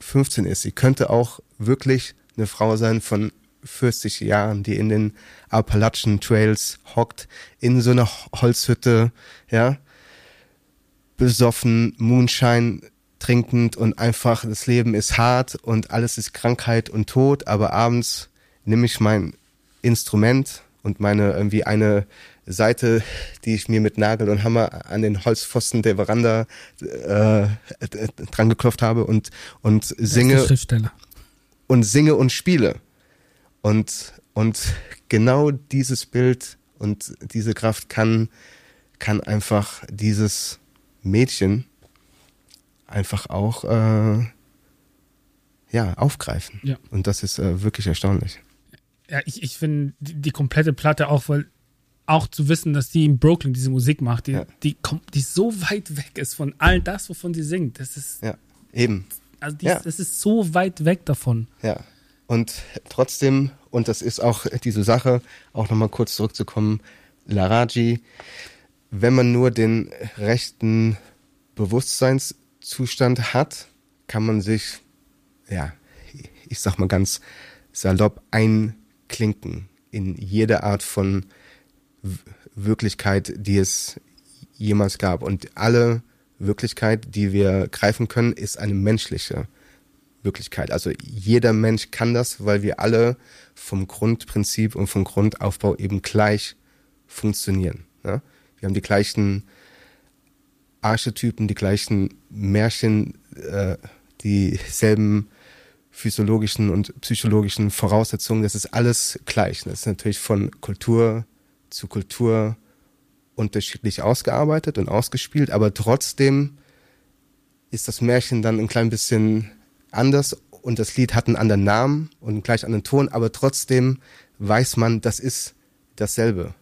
15 ist. Sie könnte auch wirklich eine Frau sein von 40 Jahren, die in den Appalachen Trails hockt, in so einer Holzhütte, ja, besoffen, Moonshine trinkend und einfach das Leben ist hart und alles ist Krankheit und Tod, aber abends nehme ich mein Instrument und meine irgendwie eine Seite, die ich mir mit Nagel und Hammer an den Holzpfosten der Veranda äh, dran geklopft habe und und singe und singe und spiele. Und, und genau dieses Bild und diese Kraft kann, kann einfach dieses Mädchen einfach auch äh, ja, aufgreifen. Ja. Und das ist äh, wirklich erstaunlich. Ja, ich, ich finde die, die komplette Platte auch, weil auch zu wissen, dass die in Brooklyn diese Musik macht, die, Ja. die, kommt, die so weit weg ist von all das, wovon sie singt. Das ist, Ja, eben. also die, Ja. das ist so weit weg davon. Ja. Und trotzdem, und das ist auch diese Sache, auch nochmal kurz zurückzukommen, Laraji, wenn man nur den rechten Bewusstseinszustand hat, kann man sich, ja, ich sag mal ganz salopp, einklinken in jede Art von Wirklichkeit, die es jemals gab. Und alle Wirklichkeit, die wir greifen können, ist eine menschliche Wirklichkeit. Also jeder Mensch kann das, weil wir alle vom Grundprinzip und vom Grundaufbau eben gleich funktionieren. Ja? Wir haben die gleichen Archetypen, die gleichen Märchen, äh, dieselben physiologischen und psychologischen Voraussetzungen. Das ist alles gleich. Das ist natürlich von Kultur zu Kultur unterschiedlich ausgearbeitet und ausgespielt, aber trotzdem ist das Märchen dann ein klein bisschen anders und das Lied hat einen anderen Namen und einen gleich anderen Ton, aber trotzdem weiß man, das ist dasselbe.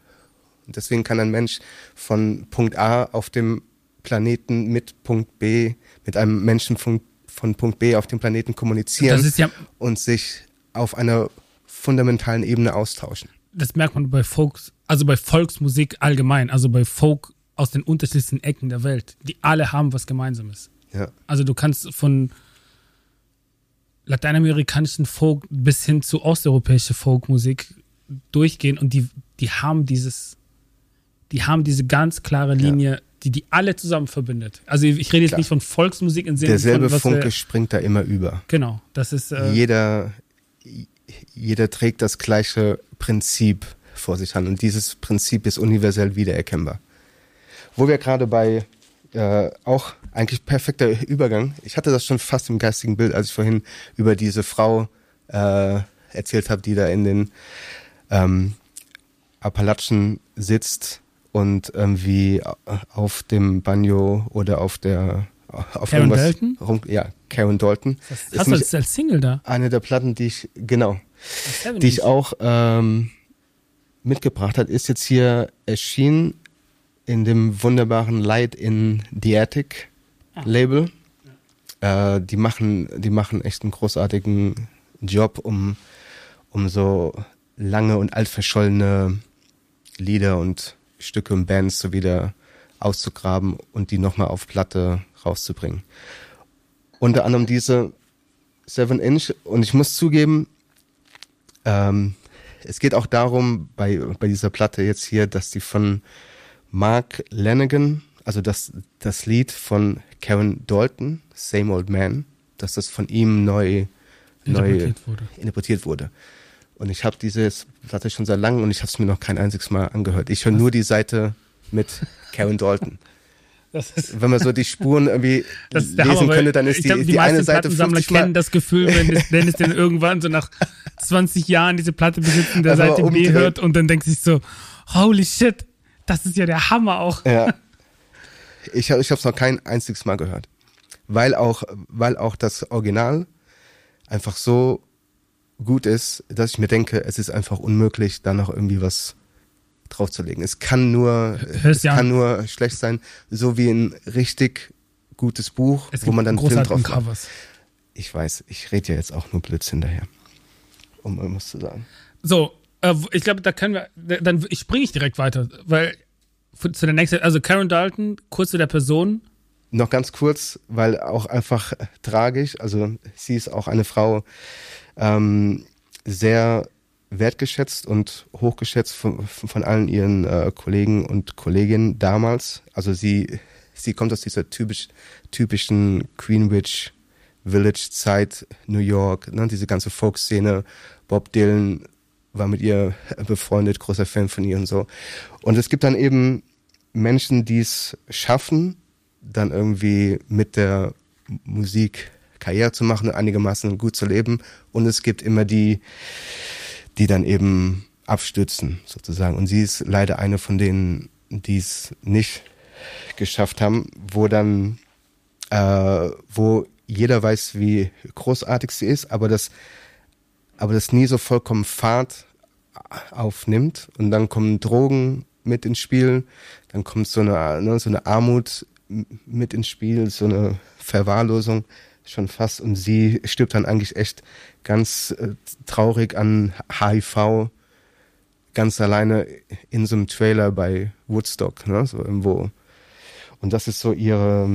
Und deswegen kann ein Mensch von Punkt A auf dem Planeten mit Punkt B, mit einem Menschen von, von Punkt B auf dem Planeten kommunizieren ja, und sich auf einer fundamentalen Ebene austauschen. Das merkt man bei Folks, also bei Volksmusik allgemein, also bei Folk aus den unterschiedlichsten Ecken der Welt. Die alle haben was Gemeinsames. Ja, Also du kannst von lateinamerikanischen Folk bis hin zu osteuropäischer Folkmusik durchgehen und die, die haben dieses, die haben diese ganz klare Linie, die die alle zusammen verbindet. Also ich rede jetzt Klar. nicht von Volksmusik im Sinne derselbe von was Funke wir, springt da immer über. Genau, das ist äh, jeder, jeder trägt das gleiche Prinzip vor sich an und dieses Prinzip ist universell wiedererkennbar. Wo wir gerade bei äh, auch eigentlich perfekter Übergang. Ich hatte das schon fast im geistigen Bild, als ich vorhin über diese Frau äh, erzählt habe, die da in den ähm, Appalachen sitzt und irgendwie auf dem Banjo oder auf der auf Karen irgendwas Dalton? rum, ja Karen Dalton das hast du als, Single da. eine der Platten, die ich, genau, die ich auch ähm, mitgebracht hat, ist jetzt hier erschienen in dem wunderbaren Light in the Attic Ah. Label. Äh, die machen, die machen echt einen großartigen Job, um, um so lange und altverschollene Lieder und Stücke und Bands so wieder auszugraben und die nochmal auf Platte rauszubringen. Unter anderem diese Seven Inch und ich muss zugeben, ähm, es geht auch darum, bei, bei dieser Platte jetzt hier, dass die von Mark Lanigan, also das, das Lied von Karen Dalton, Same Old Man, dass das von ihm neu, neu Interpretiert wurde. interpretiert wurde. Und ich habe diese Platte schon sehr lange und ich habe es mir noch kein einziges Mal angehört. Ich höre nur die Seite mit Karen Dalton. Wenn man so die Spuren irgendwie lesen Hammer, könnte, dann ist die, glaub, die, die eine Seite Plattensammler 50 Mal. kennen das Gefühl, wenn es, wenn es denn irgendwann so nach 20 Jahren diese Platte besitzen, der Seite B hört und dann denkt sich so, holy shit, das ist ja der Hammer auch. Ja. Ich habe ich hab's noch kein einziges Mal gehört. Weil auch, weil auch das Original einfach so gut ist, dass ich mir denke, es ist einfach unmöglich, da noch irgendwie was draufzulegen. Es kann nur, Hör's es kann an. nur schlecht sein, so wie ein richtig gutes Buch, wo man dann einen Film drauf macht. Covers. Ich weiß, ich rede ja jetzt auch nur Blödsinn hinterher. Um irgendwas zu sagen. So, äh, ich glaube, da können wir, dann springe ich direkt weiter, weil zu der nächsten, also Karen Dalton, kurz zu der Person, Noch ganz kurz, weil auch einfach tragisch, also sie ist auch eine Frau, ähm, sehr wertgeschätzt und hochgeschätzt von, von allen ihren äh, Kollegen und Kolleginnen damals. Also sie, sie kommt aus dieser typisch, typischen Greenwich Village Zeit, New York, ne, diese ganze Folkszene. Bob Dylan war mit ihr befreundet, großer Fan von ihr und so. Und es gibt dann eben Menschen, die es schaffen, dann irgendwie mit der Musik Karriere zu machen, einigermaßen gut zu leben. Und es gibt immer die, die dann eben abstürzen, sozusagen. Und sie ist leider eine von denen, die es nicht geschafft haben, wo dann, äh, wo jeder weiß, wie großartig sie ist, aber das, aber das nie so vollkommen Fahrt aufnimmt. Und dann kommen Drogen mit ins Spiel, dann kommt so eine, ne, so eine Armut mit ins Spiel, so eine Verwahrlosung schon fast. Und sie stirbt dann eigentlich echt ganz äh, traurig an HIV, ganz alleine in so einem Trailer bei Woodstock, ne, so irgendwo. Und das ist so ihre,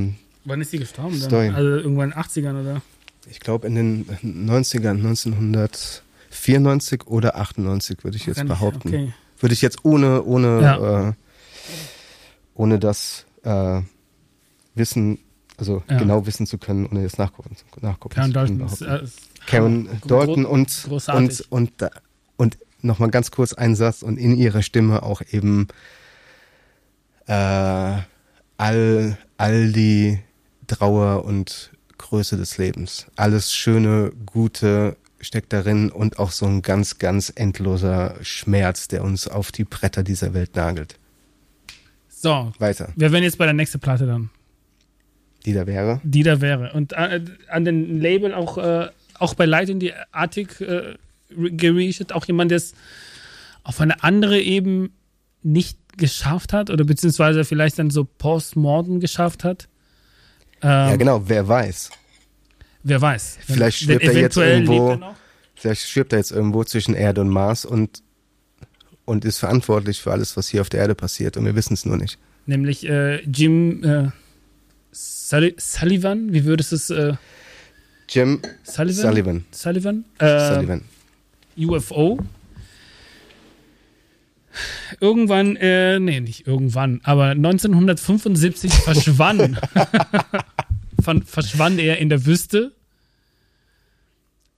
wann ist sie gestorben? Dann? Story. Also irgendwann in den 80ern oder? ich glaube in den 90ern, 1994 oder 98 würde ich jetzt behaupten. Okay. Würde ich jetzt ohne, ohne, Ja. äh, ohne das äh, wissen, also Ja. genau wissen zu können, ohne jetzt nachgucken, nachgucken Karen zu können. Dalton äh, Karen. Dalton und, großartig. und, und, und nochmal ganz kurz ein Satz und in ihrer Stimme auch eben äh, all, all die Trauer und Größe des Lebens. Alles Schöne, Gute steckt darin und auch so ein ganz, ganz endloser Schmerz, der uns auf die Bretter dieser Welt nagelt. So, Weiter. wir wären jetzt bei der nächsten Platte dann, Die da wäre. die da wäre. Und äh, an den Label auch, äh, auch bei Light in die Attic äh, gereached, auch jemand, der es auf eine andere Ebene nicht geschafft hat oder beziehungsweise vielleicht dann so postmortem geschafft hat. Ähm, ja, genau, wer weiß. Wer weiß. Vielleicht stirbt er jetzt irgendwo- er. Vielleicht stirbt er jetzt irgendwo zwischen Erde und Mars und, und ist verantwortlich für alles, was hier auf der Erde passiert und wir wissen es nur nicht. Nämlich äh, Jim äh, Sulli Sullivan, wie würdest du es äh, Jim Sullivan? Sullivan. Sullivan? Äh, Sullivan. UFO. Irgendwann, äh, nee, nicht irgendwann, aber 1975 verschwand, verschwand er in der Wüste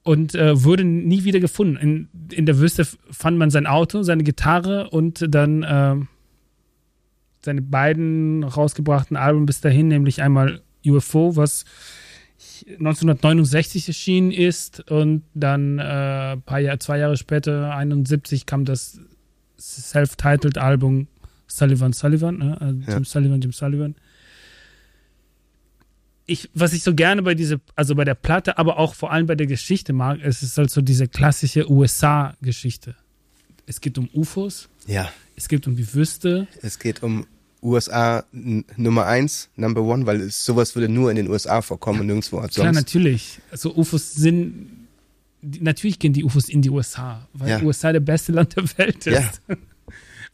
und äh, wurde nie wieder gefunden. In, in der Wüste fand man sein Auto, seine Gitarre und dann äh, seine beiden rausgebrachten Alben bis dahin, nämlich einmal UFO, was 1969 erschienen ist und dann äh, paar Jahr, zwei Jahre später, 71, kam das self-titled Album Sullivan Sullivan, ne? also Ja. Jim Sullivan, Jim Sullivan. ich, was ich so gerne bei diese, also bei der Platte, aber auch vor allem bei der Geschichte mag, ist es halt so diese klassische USA-Geschichte. Es geht um UFOs, Ja. Es geht um die Wüste, Es geht um USA Nummer eins, Number One, weil es, sowas würde nur in den USA vorkommen und nirgendwo sonst. Klar, natürlich. Also UFOs sind, natürlich gehen die UFOs in die USA, weil Ja. USA der beste Land der Welt ist. Ja.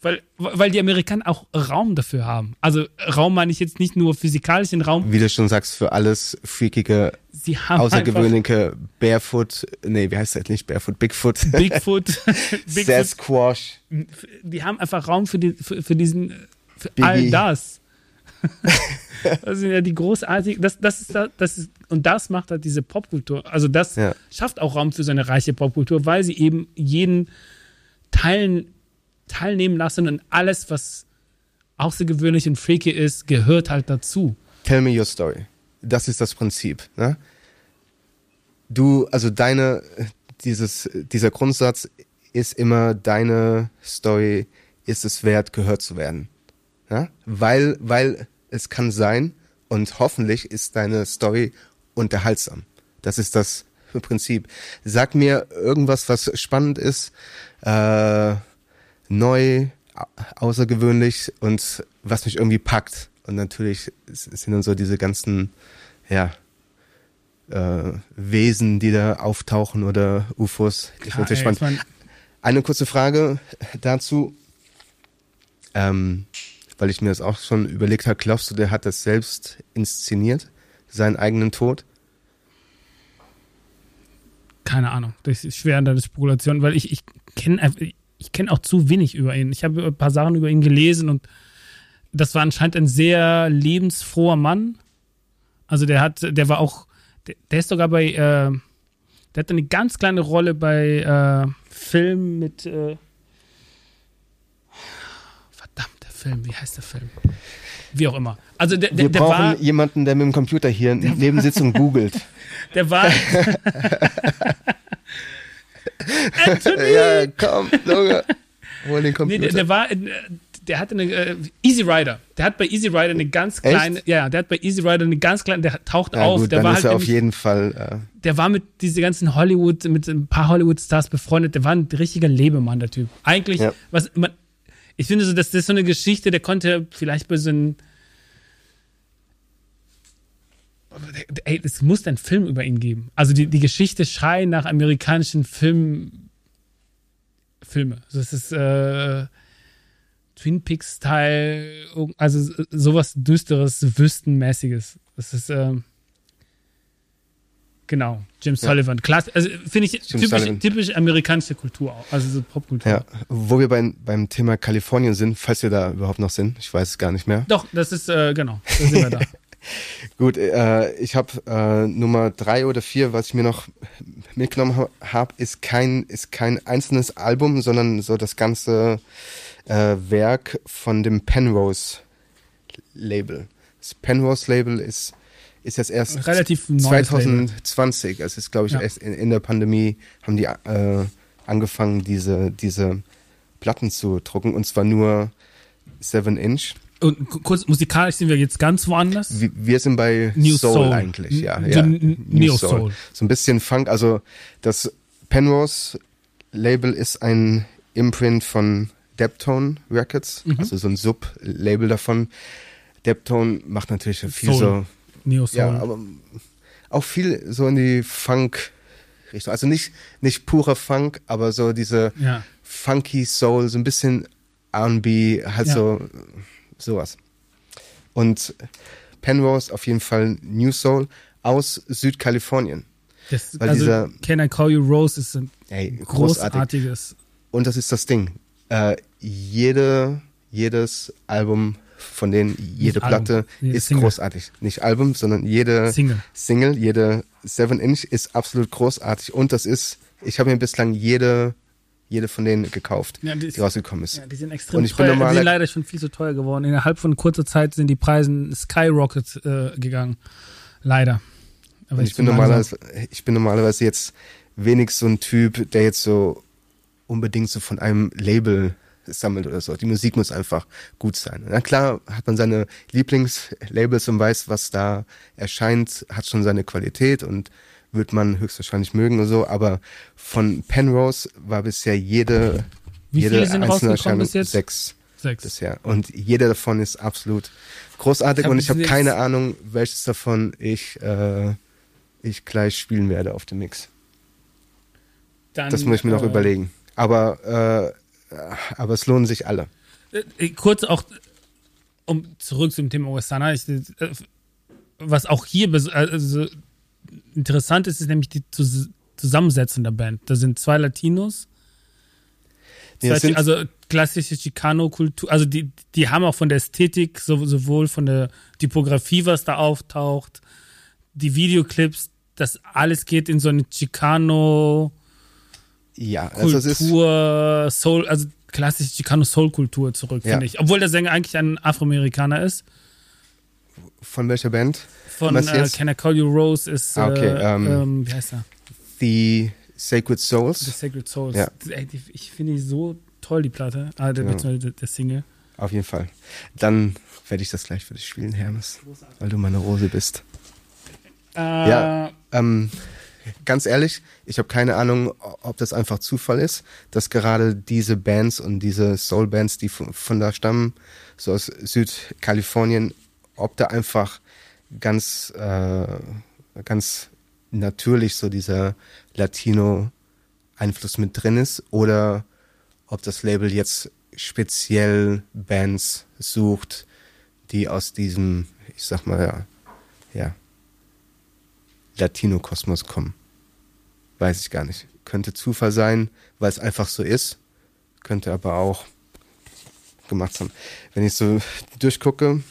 Weil, weil die Amerikaner auch Raum dafür haben. Also Raum meine ich jetzt nicht nur physikalischen Raum, Wie du schon sagst, für alles freakige, sie haben außergewöhnliche Barefoot, nee, wie heißt das nicht Barefoot, Bigfoot, Bigfoot, Bigfoot, Sasquatch. die haben einfach Raum für, die, für, für diesen, für Biggie. all das. das sind ja die großartigen, das, das ist, da- das ist, und das macht halt diese Popkultur. Also das Ja. schafft auch Raum für so eine reiche Popkultur, weil sie eben jeden teilen, teilnehmen lassen und alles, was außergewöhnlich und freaky ist, gehört halt dazu. Tell me your story. Das ist das Prinzip. Ne? Du, also deine, dieses, dieser Grundsatz ist immer deine Story, ist es wert, gehört zu werden. Ja? Weil, weil es kann sein und hoffentlich ist deine Story unterhaltsam. Das ist das Prinzip. Sag mir irgendwas, was spannend ist, äh, neu, au- außergewöhnlich und was mich irgendwie packt. Und natürlich sind dann so diese ganzen, ja, äh, Wesen, die da auftauchen oder UFOs. Ich finde ey, spannend. mein, Eine kurze Frage dazu, ähm, weil ich mir das auch schon überlegt habe. Glaubst du, der hat das selbst inszeniert, seinen eigenen Tod? keine Ahnung. Das ist schwer in deiner Spekulation, weil ich, ich kenne ich kenn auch zu wenig über ihn. Ich habe ein paar Sachen über ihn gelesen und das war anscheinend ein sehr lebensfroher Mann. Also der hat, der war auch, der, der ist sogar bei, äh, der hatte eine ganz kleine Rolle bei äh, Film mit, äh, verdammt, der Film, wie heißt der Film? Wie auch immer. Also der, der, Wir der brauchen war, jemanden, der mit dem Computer hier neben sitzt und googelt. der war, Anthony! ja, komm, Junge. Hol den Nee, Computer. der, der war, der hatte eine äh, Easy Rider. Der hat bei Easy Rider eine ganz Echt? kleine, ja, der hat bei Easy Rider eine ganz kleine, der taucht ja, auf. gut, der dann war ist halt, er auf nämlich- jeden Fall. Äh, der war mit diese ganzen Hollywood, mit ein paar Hollywood-Stars befreundet. Der war ein richtiger Lebemann, der Typ. Eigentlich, Ja. was man, ich finde so, dass das ist so eine Geschichte, der konnte vielleicht bei so einem Ey, es muss einen Film über ihn geben. Also die, die Geschichte schreien nach amerikanischen Film, Filme. Also es ist äh, Twin Peaks-Style, also so- sowas Düsteres, Wüstenmäßiges. Das ist, ähm, genau, Jim Ja. Sullivan. Klasse, also finde ich typisch, typisch amerikanische Kultur auch, also so Popkultur. ja, wo wir beim, beim Thema Kalifornien sind, falls wir da überhaupt noch sind, ich weiß es gar nicht mehr. Doch, das ist, äh, genau, da sind wir da. Gut, äh, ich habe äh, Nummer drei oder vier, was ich mir noch mitgenommen ha habe, ist kein ist kein einzelnes Album, sondern so das ganze äh, Werk von dem Penrose Label. Das Penrose Label ist ist jetzt erst Relativ neues 2020. Es ist glaube ich Ja. erst in, in der Pandemie haben die äh, angefangen diese diese Platten zu drucken und zwar nur 7 Inch. Und kurz, musikalisch sind wir jetzt ganz woanders. Wir, wir sind bei New Soul, Soul. eigentlich, ja. So ja. N- Neo Soul. So ein bisschen Funk. Also das Penrose Label ist ein Imprint von Deptone Records, Mhm. also so ein Sub-Label davon. Deptone macht natürlich viel Soul. so, Neo Soul. ja, aber auch viel so in die Funk-Richtung. Also nicht, nicht purer Funk, aber so diese ja. funky Soul, so ein bisschen R&B, halt Ja. so sowas. Und Penrose auf jeden Fall New Soul aus Südkalifornien. Das, Weil also, dieser- Can I Call You Rose ist ein Ey, großartig. großartiges. Und das ist das Ding. Äh, jede, jedes Album von denen, jede Album, Platte jede ist Single. großartig. Nicht Album, sondern jede Single. Single, jede 7 Inch ist absolut großartig. Und das ist, ich habe mir bislang jede, jede von denen gekauft, Ja, die die, rausgekommen ist. Ja, die sind extrem Und ich bin teuer. Die normaler- sind leider schon viel zu teuer geworden. Innerhalb von kurzer Zeit sind die Preise skyrocket äh, gegangen. Leider. Aber ich, bin normalerweise, ich bin normalerweise jetzt wenig so ein Typ, der jetzt so unbedingt so von einem Label sammelt oder so. Die Musik muss einfach gut sein. Na klar hat man seine Lieblingslabels und weiß, was da erscheint, hat schon seine Qualität und wird man höchstwahrscheinlich mögen und so, aber von Penrose war bisher jede, Wie jede viele sind einzelne Erscheinung bis jetzt? sechs Sechs. bisher. Und jeder davon ist absolut großartig Ich und ich habe keine Ahnung, welches davon ich, äh, ich gleich spielen werde auf dem Mix. Dann, Das muss ich mir noch äh, überlegen. Aber, äh, aber es lohnen sich alle. Äh, kurz auch, um zurück zum Thema Osana, ich, äh, was auch hier also interessant ist, ist nämlich die Zus Zusammensetzung der Band. Da sind zwei Latinos, Nee, zwei, es sind- also klassische Chicano-Kultur, also die, die haben auch von der Ästhetik, so, sowohl von der Typografie, was da auftaucht, die Videoclips, das alles geht in so eine Chicano- Ja, also es ist, Kultur, Soul, also klassische Chicano Soul Kultur zurück, Ja. finde ich. Obwohl der Sänger eigentlich ein Afroamerikaner ist. von welcher Band? Von äh? Can I Call You Rose ist, Ah, okay, äh, ähm, ähm, wie heißt er? The Sacred The Souls. Sacred Souls. Ja. Ich finde die so toll, die Platte. Ah, der, beziehungsweise der Single. Auf jeden Fall. Dann werde ich das gleich für dich spielen, Hermes. Weil du meine Rose bist. Äh, Ja. Ähm, ganz ehrlich, ich habe keine Ahnung, ob das einfach Zufall ist, dass gerade diese Bands und diese Soul-Bands, die von, von da stammen, so aus Südkalifornien, ob da einfach ganz, äh, ganz natürlich so dieser Latino-Einfluss mit drin ist oder ob das Label jetzt speziell Bands sucht, die aus diesem, ich sag mal, ja, ja Latino-Kosmos kommen. Weiß ich gar nicht. Könnte Zufall sein, weil es einfach so ist. Könnte aber auch gemacht haben. Wenn ich so durchgucke,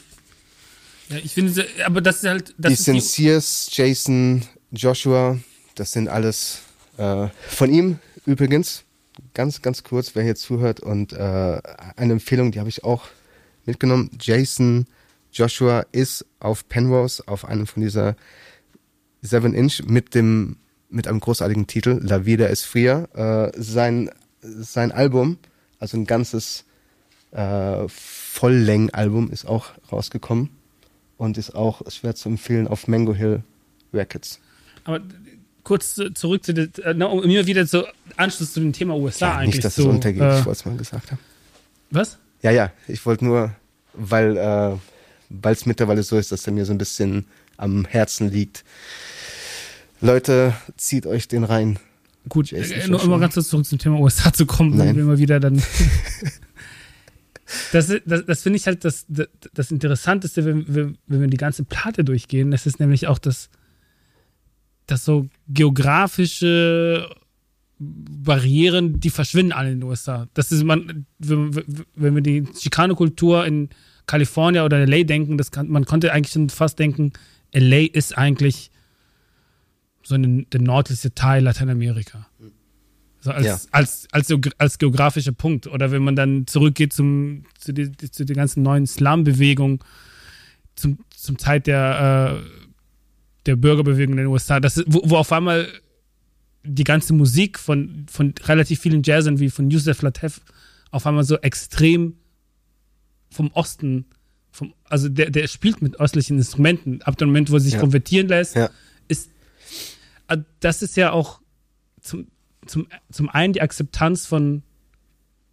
ja, ich finde, aber das ist halt, das die Sears, Jason, Joshua, das sind alles äh, von ihm übrigens. Ganz, ganz kurz, wer hier zuhört und äh, eine Empfehlung, die habe ich auch mitgenommen. Jason Joshua ist auf Penrose, auf einem von dieser 7 Inch mit dem mit einem großartigen Titel La Vida es Fria. Äh, sein sein Album, also ein ganzes äh, Volllängen-Album ist auch rausgekommen und ist auch schwer zu empfehlen auf Mango Hill Records. aber kurz zu- zurück zu, äh, um immer wieder zu Anschluss zu dem Thema USA Ja, eigentlich nicht, dass so. es untergeht, äh, ich wollte es mal gesagt haben. was? Ja, ja, ich wollte nur, weil äh, es mittlerweile so ist, dass er mir so ein bisschen am Herzen liegt. Leute, zieht euch den rein. Gut, Jason äh, nur immer ganz kurz zurück zum Thema USA zu kommen, Nein. wenn wir immer wieder dann. das das, das finde ich halt das, das, Interessanteste, wenn, wenn, wir die ganze Platte durchgehen. Das ist nämlich auch das, das so geografische Barrieren, die verschwinden alle in den USA. Das ist man, wenn, wenn wir die Chicano-Kultur in Kalifornien oder LA denken, das kann, man konnte eigentlich schon fast denken, LA ist eigentlich so eine, der nördlichste Teil Lateinamerika. So als, Ja. als, als, als geografischer Punkt. Oder wenn man dann zurückgeht zum, zu, die, zu der ganzen neuen Slam-Bewegung, zum, zum Zeit der, äh, der Bürgerbewegung in den USA, das, wo, wo auf einmal die ganze Musik von, von relativ vielen Jazzern wie von Yusef Lateef auf einmal so extrem vom Osten, vom, also der, der spielt mit östlichen Instrumenten. Ab dem Moment, wo er sich Ja. konvertieren lässt, Ja. ist äh, das ist ja auch zum, zum, zum einen die Akzeptanz von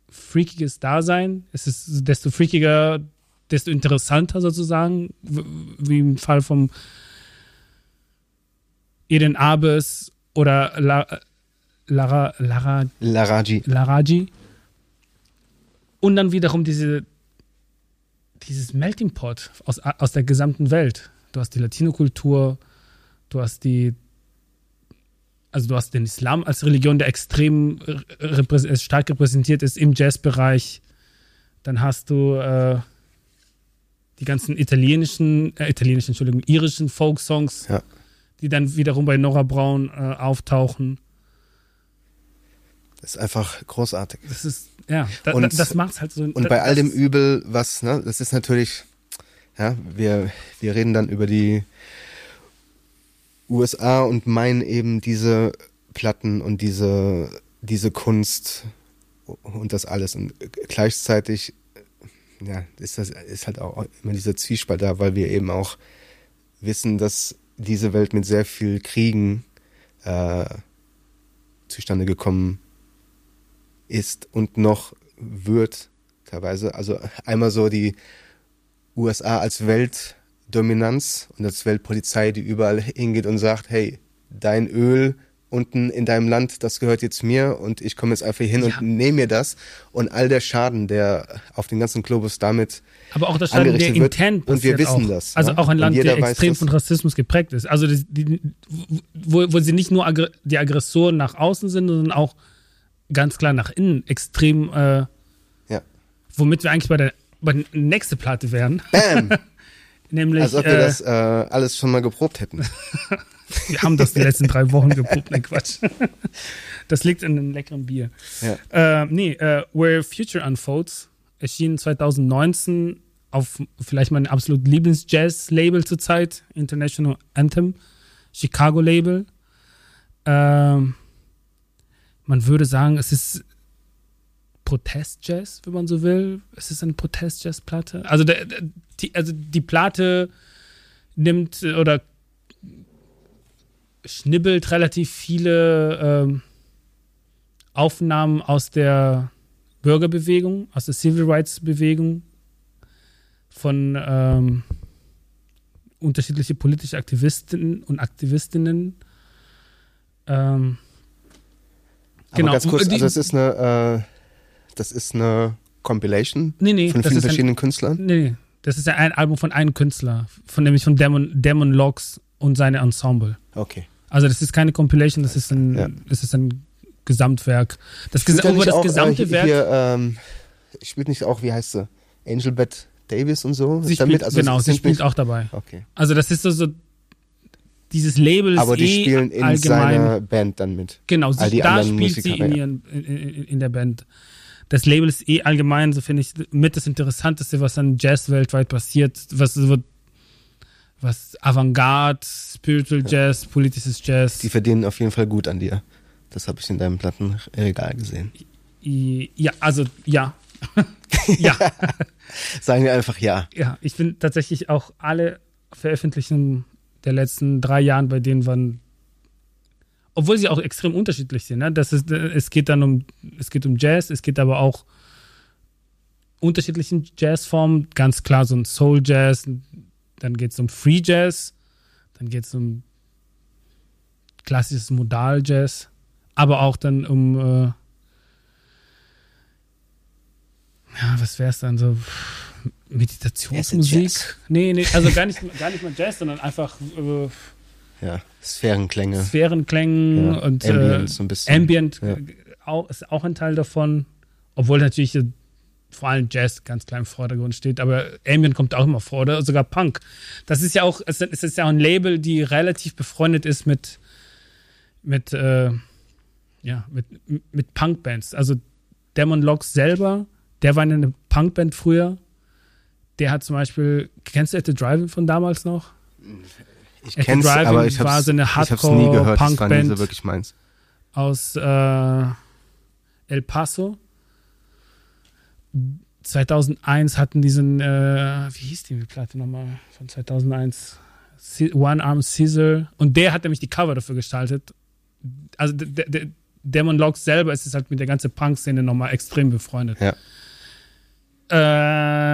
freakiges Dasein. Es ist desto freakiger, desto interessanter sozusagen, wie im Fall vom Eden Abes oder La, Lara, Lara, Laraji. Laraji. Und dann wiederum diese, dieses Melting Pot aus, aus der gesamten Welt. Du hast die Latino-Kultur, du hast die, also du hast den Islam als Religion, der extrem reprä- äh, stark repräsentiert ist im Jazzbereich. Dann hast du äh, die ganzen italienischen, äh, italienischen, Entschuldigung, irischen Folk-Songs, Ja. die dann wiederum bei Nora Brown äh, auftauchen. Das ist einfach großartig. Das ist, ja, da, Und- da, das macht's halt so. Und bei all dem Übel, was, ne, das ist natürlich, ja, wir, wir reden dann über die USA und meinen eben diese Platten und diese, diese Kunst und das alles. Und gleichzeitig, ja, ist das ist halt auch immer dieser Zwiespalt da, weil wir eben auch wissen, dass diese Welt mit sehr viel Kriegen äh, zustande gekommen ist und noch wird teilweise. Also einmal so die USA als Weltdominanz und als Weltpolizei, die überall hingeht und sagt, hey, dein Öl unten in deinem Land, das gehört jetzt mir und ich komme jetzt einfach hin ja. und nehme mir das und all der Schaden, der auf den ganzen Globus damit aber auch das Schaden, der intent und wir wissen auch. das. Also ja? auch ein Land, der extrem von Rassismus geprägt ist. Also die, die, wo, wo sie nicht nur Aggr die Aggressoren nach außen sind, sondern auch ganz klar nach innen extrem, äh, ja. womit wir eigentlich bei der, bei der nächsten Platte wären. Bam! Nämlich, Als ob wir äh, das äh, alles schon mal geprobt hätten. Wir haben das die letzten drei Wochen geprobt, ne Quatsch. Das liegt in einem leckeren Bier. Ja. Äh, nee, äh, Where Future Unfolds erschien 2019 auf vielleicht mein absolut Lieblings-Jazz-Label zurzeit, International Anthem, Chicago-Label. Ähm, man würde sagen, es ist Protest-Jazz, wenn man so will. Es ist eine Protest-Jazz-Platte. Also, die, also die Platte nimmt oder schnibbelt relativ viele ähm, Aufnahmen aus der Bürgerbewegung, aus der Civil Rights Bewegung, von ähm, unterschiedliche politische Aktivisten und Aktivistinnen. Ähm, Aber genau. ganz kurz, also das ist eine, äh, das ist eine Compilation nee, nee, von vielen verschiedenen ein, Künstlern? Nee, nee, das ist ein Album von einem Künstler, von nämlich von Demon, Demon Logs und seine Ensemble. Okay. Also das ist keine Compilation, das ist ein, ja. das ist ein Gesamtwerk. Das, Ges über das auch, gesamte äh, Werk. Hier, ähm, spielt nicht auch, wie heißt sie? Angel Beth Davis und so? Sie spielt, also genau, sie spielt auch dabei. Okay. Also das ist so, so dieses Label Aber die eh spielen in allgemein, seiner Band dann mit. Genau, sie, da spielt Musiker, sie in, ihren, in, in, der Band. Das Label ist eh allgemein, so finde ich, mit das Interessanteste, was an Jazz weltweit passiert, was so was Avantgarde, Spiritual Jazz, politisches Jazz. Die verdienen auf jeden Fall gut an dir. Das habe ich in deinem Plattenregal gesehen. Ja, also ja. ja. Sagen wir einfach ja. Ja, ich finde tatsächlich auch alle Veröffentlichungen der letzten drei Jahren, bei denen waren, obwohl sie auch extrem unterschiedlich sind. Ne? Das ist, es geht dann um, es geht um Jazz, es geht aber auch unterschiedlichen Jazzformen, ganz klar so ein Soul Jazz, dann geht es um Free Jazz, dann geht es um klassisches Modal Jazz, aber auch dann um, äh, ja, was wäre es dann so? Meditationsmusik? Nee, nee, also gar nicht, gar nicht mal Jazz, sondern einfach. Äh, ja, Sphärenklänge. Sphärenklängen ja, und Ambient, äh, so ein bisschen. Ambient Ja. auch, ist auch ein Teil davon. Obwohl natürlich äh, vor allem Jazz ganz klein im Vordergrund steht, aber Ambient kommt auch immer vor, oder sogar Punk. Das ist ja auch, es ist ja auch ein Label, die relativ befreundet ist mit, mit, äh, ja, mit, mit Punkbands. Also Demon Locks selber, der war in einer Punkband früher. Der hat zum Beispiel, kennst du At the Drive-In von damals noch? Ich kenn's, aber ich war hab's, so eine ich hab's nie gehört, nie Hardcore-Punkband so wirklich meins. aus äh, El Paso. 2001 hatten diesen, äh, wie hieß die Platte nochmal von 2001? C- One Arm Caesar. Und der hat nämlich die Cover dafür gestaltet. Also der, der, Demon Logs selber ist es halt mit der ganzen Punk-Szene nochmal extrem befreundet. Ja.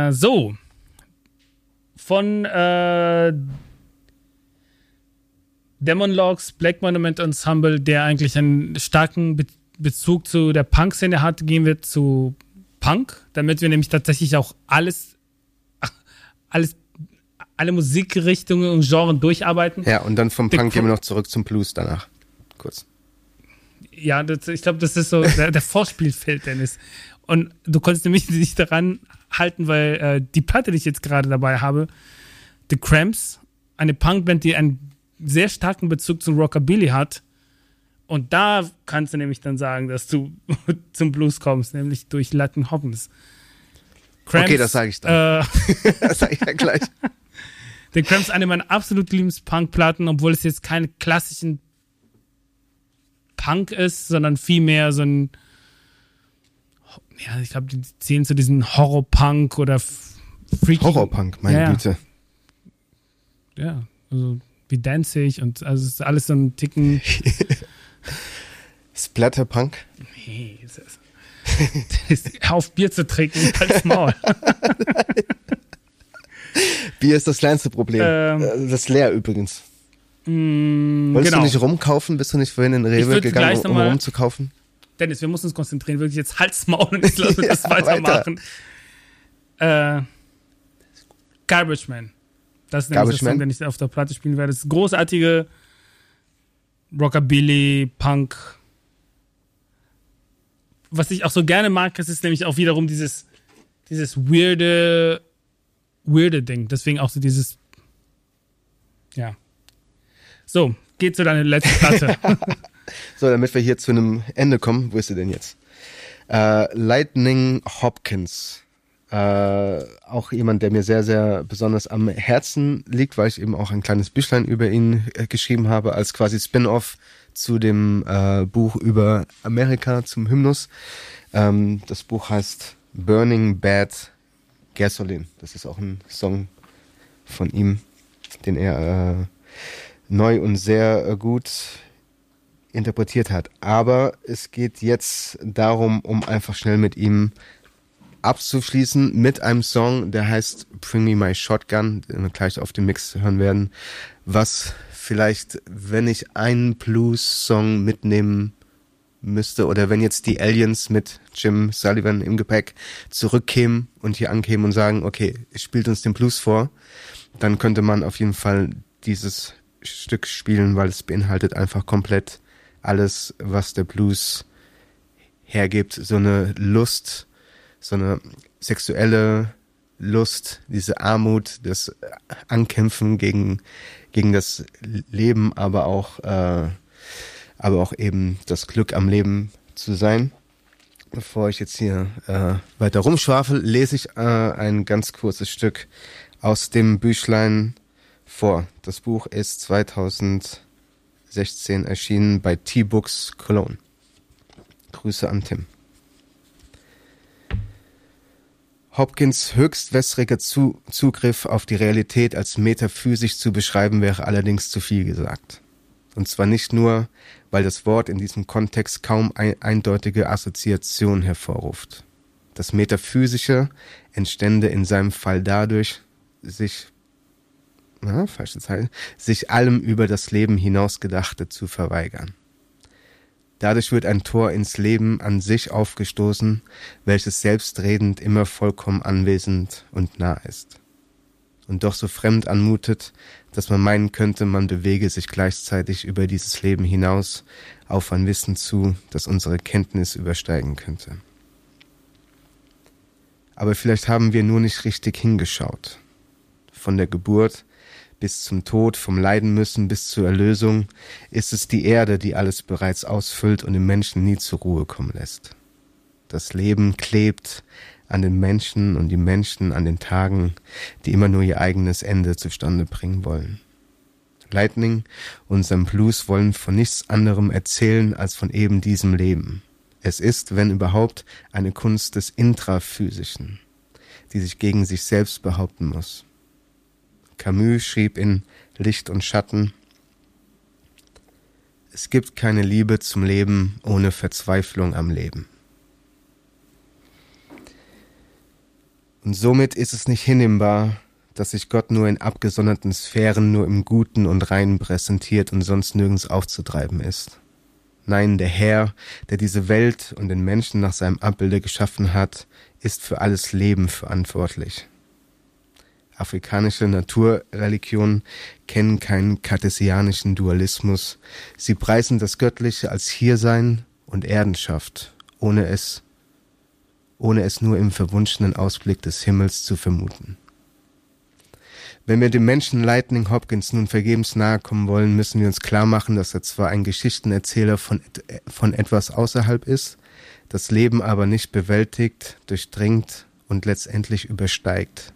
Äh, so. Von äh, Demon Logs, Black Monument Ensemble, der eigentlich einen starken Be Bezug zu der Punk-Szene hat, gehen wir zu Punk, damit wir nämlich tatsächlich auch alles, alles, alle Musikrichtungen und Genres durcharbeiten. Ja, und dann vom Punk Gru- gehen wir noch zurück zum Blues danach. Kurz. Ja, das, ich glaube, das ist so der, der Vorspielfeld, Dennis. Und du konntest nämlich nicht daran halten, weil äh, die Platte, die ich jetzt gerade dabei habe, The Cramps, eine Punkband, die einen sehr starken Bezug zum Rockabilly hat. Und da kannst du nämlich dann sagen, dass du zum Blues kommst, nämlich durch Latin Hoppens. Cramps, Okay, das sage ich dann. Äh, Das sage ich ja gleich. The Cramps, eine meiner absolut liebsten Punk-Platten, obwohl es jetzt keine klassischen Punk ist, sondern vielmehr so ein ja, ich glaube, die zählen zu diesen Horrorpunk oder Freaky. Horrorpunk, meine ja, Güte. Ja, also wie Danzig und also es ist alles so ein Ticken. Splatterpunk? Nee, ist, ist auf Bier zu trinken, als Maul. Bier ist das kleinste Problem. Ähm, äh, das ist leer übrigens. Mm, Wolltest genau. du nicht rumkaufen? Bist du nicht vorhin in Rewe gegangen, um rumzukaufen? Dennis, wir müssen uns konzentrieren. Wirklich jetzt Hals, Maul und jetzt lassen wir ja, das weitermachen. Weiter. Äh, Garbage Man. Das ist nämlich der Song, den ich auf der Platte spielen werde. Das ist großartige Rockabilly, Punk. Was ich auch so gerne mag, das ist nämlich auch wiederum dieses, dieses weirde, weirde Ding. Deswegen auch so dieses, ja. So, geht zu deiner letzten Platte. so, damit wir hier zu einem Ende kommen, wo ist sie denn jetzt? Äh, Lightning Hopkins äh, auch jemand, der mir sehr, sehr besonders am Herzen liegt, weil ich eben auch ein kleines Büchlein über ihn äh, geschrieben habe, als quasi Spin-off zu dem äh, Buch über Amerika zum Hymnus. Ähm, das Buch heißt Burning Bad Gasoline. Das ist auch ein Song von ihm, den er äh, neu und sehr äh, gut interpretiert hat. Aber es geht jetzt darum, um einfach schnell mit ihm abzuschließen mit einem Song, der heißt Bring Me My Shotgun, den wir gleich auf dem Mix hören werden, was vielleicht, wenn ich einen Blues-Song mitnehmen müsste oder wenn jetzt die Aliens mit Jim Sullivan im Gepäck zurückkämen und hier ankämen und sagen, okay, spielt uns den Blues vor, dann könnte man auf jeden Fall dieses Stück spielen, weil es beinhaltet einfach komplett alles, was der Blues hergibt. So eine Lust, so eine sexuelle Lust, diese Armut, das Ankämpfen gegen, gegen das Leben, aber auch, äh, aber auch eben das Glück am Leben zu sein. Bevor ich jetzt hier äh, weiter rumschwafel, lese ich äh, ein ganz kurzes Stück aus dem Büchlein vor. Das Buch ist 2016 erschienen bei T-Books Cologne. Grüße an Tim. Hopkins höchstwässriger Zu Zugriff auf die Realität als metaphysisch zu beschreiben wäre allerdings zu viel gesagt. Und zwar nicht nur, weil das Wort in diesem Kontext kaum ein eindeutige Assoziation hervorruft. Das Metaphysische entstände in seinem Fall dadurch, sich, na, falsche Zeile, sich allem über das Leben hinausgedachte zu verweigern. Dadurch wird ein Tor ins Leben an sich aufgestoßen, welches selbstredend immer vollkommen anwesend und nah ist. Und doch so fremd anmutet, dass man meinen könnte, man bewege sich gleichzeitig über dieses Leben hinaus auf ein Wissen zu, das unsere Kenntnis übersteigen könnte. Aber vielleicht haben wir nur nicht richtig hingeschaut. Von der Geburt bis zum Tod, vom Leiden müssen bis zur Erlösung, ist es die Erde, die alles bereits ausfüllt und den Menschen nie zur Ruhe kommen lässt. Das Leben klebt an den Menschen und die Menschen an den Tagen, die immer nur ihr eigenes Ende zustande bringen wollen. Lightning und sein Blues wollen von nichts anderem erzählen als von eben diesem Leben. Es ist, wenn überhaupt, eine Kunst des Intraphysischen, die sich gegen sich selbst behaupten muss. Camus schrieb in Licht und Schatten, es gibt keine Liebe zum Leben ohne Verzweiflung am Leben. Und somit ist es nicht hinnehmbar, dass sich Gott nur in abgesonderten Sphären, nur im Guten und Reinen präsentiert und sonst nirgends aufzutreiben ist. Nein, der Herr, der diese Welt und den Menschen nach seinem Abbilde geschaffen hat, ist für alles Leben verantwortlich. Afrikanische Naturreligionen kennen keinen kartesianischen Dualismus. Sie preisen das Göttliche als Hiersein und Erdenschaft, ohne es, ohne es nur im verwunschenen Ausblick des Himmels zu vermuten. Wenn wir dem Menschen Lightning Hopkins nun vergebens nahe kommen wollen, müssen wir uns klar machen, dass er zwar ein Geschichtenerzähler von, von etwas außerhalb ist, das Leben aber nicht bewältigt, durchdringt und letztendlich übersteigt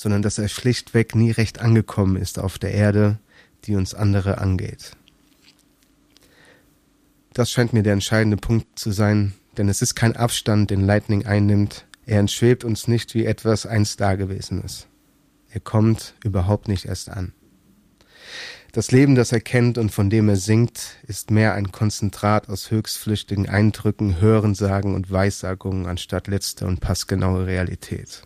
sondern dass er schlichtweg nie recht angekommen ist auf der Erde, die uns andere angeht. Das scheint mir der entscheidende Punkt zu sein, denn es ist kein Abstand, den Lightning einnimmt. Er entschwebt uns nicht wie etwas einst Dagewesenes. Er kommt überhaupt nicht erst an. Das Leben, das er kennt und von dem er singt, ist mehr ein Konzentrat aus höchstflüchtigen Eindrücken, Hörensagen und Weissagungen anstatt letzter und passgenaue Realität.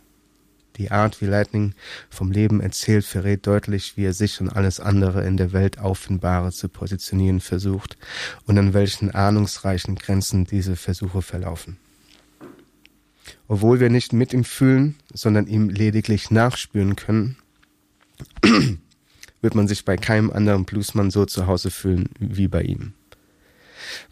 Die Art, wie Lightning vom Leben erzählt, verrät deutlich, wie er sich und alles andere in der Welt Auffindbare zu positionieren versucht und an welchen ahnungsreichen Grenzen diese Versuche verlaufen. Obwohl wir nicht mit ihm fühlen, sondern ihm lediglich nachspüren können, wird man sich bei keinem anderen Bluesmann so zu Hause fühlen wie bei ihm.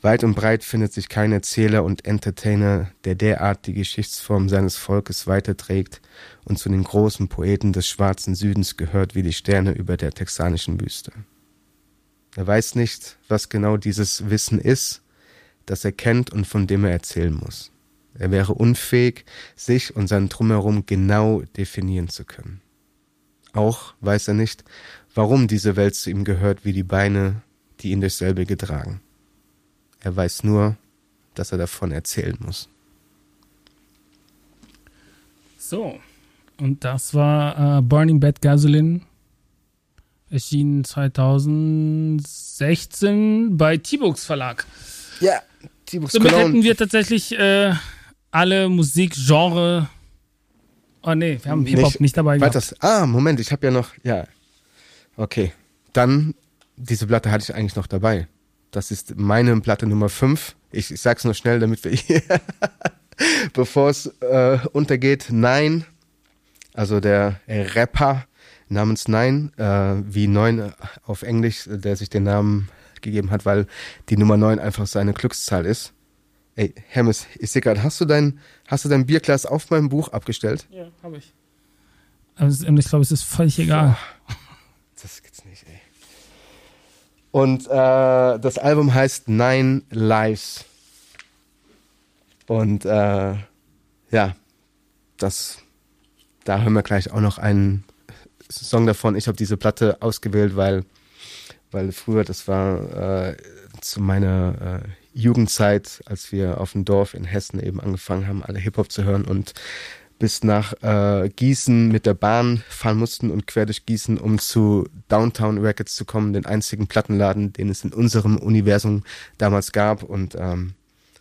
Weit und breit findet sich kein Erzähler und Entertainer, der derart die Geschichtsform seines Volkes weiterträgt und zu den großen Poeten des schwarzen Südens gehört wie die Sterne über der texanischen Wüste. Er weiß nicht, was genau dieses Wissen ist, das er kennt und von dem er erzählen muss. Er wäre unfähig, sich und sein Drumherum genau definieren zu können. Auch weiß er nicht, warum diese Welt zu ihm gehört wie die Beine, die ihn durch selbige tragen. Er weiß nur, dass er davon erzählen muss. So, und das war äh, Burning Bad Gasoline. Erschienen 2016 bei T-Books Verlag. Ja, T-Books Damit hätten wir tatsächlich äh, alle Musikgenre. Oh nee, wir haben Hip-Hop nicht, nicht, dabei gehabt. Das, ah, Moment, ich habe ja noch, ja. Okay. Dann, diese Platte hatte ich eigentlich noch dabei. Das ist meine Platte Nummer 5. Ich, ich sag's nur schnell, damit wir hier, bevor es äh, untergeht. Nein, also der Rapper namens Nein, äh, wie Neun auf Englisch, der sich den Namen gegeben hat, weil die Nummer 9 einfach seine Glückszahl ist. Ey, Hermes, ich sehe gerade, hast du dein, hast du dein Bierglas auf meinem Buch abgestellt? Ja, habe ich. Also ich glaube, es ist völlig egal. Das gibt's nicht, ey. Und äh, das Album heißt Nine Lives. Und äh, ja, das, da hören wir gleich auch noch einen Song davon. Ich habe diese Platte ausgewählt, weil, weil früher, das war äh, zu meiner äh, Jugendzeit, als wir auf dem Dorf in Hessen eben angefangen haben, alle Hip-Hop zu hören und bis nach äh, Gießen mit der Bahn fahren mussten und quer durch Gießen, um zu Downtown Records zu kommen, den einzigen Plattenladen, den es in unserem Universum damals gab. Und ähm,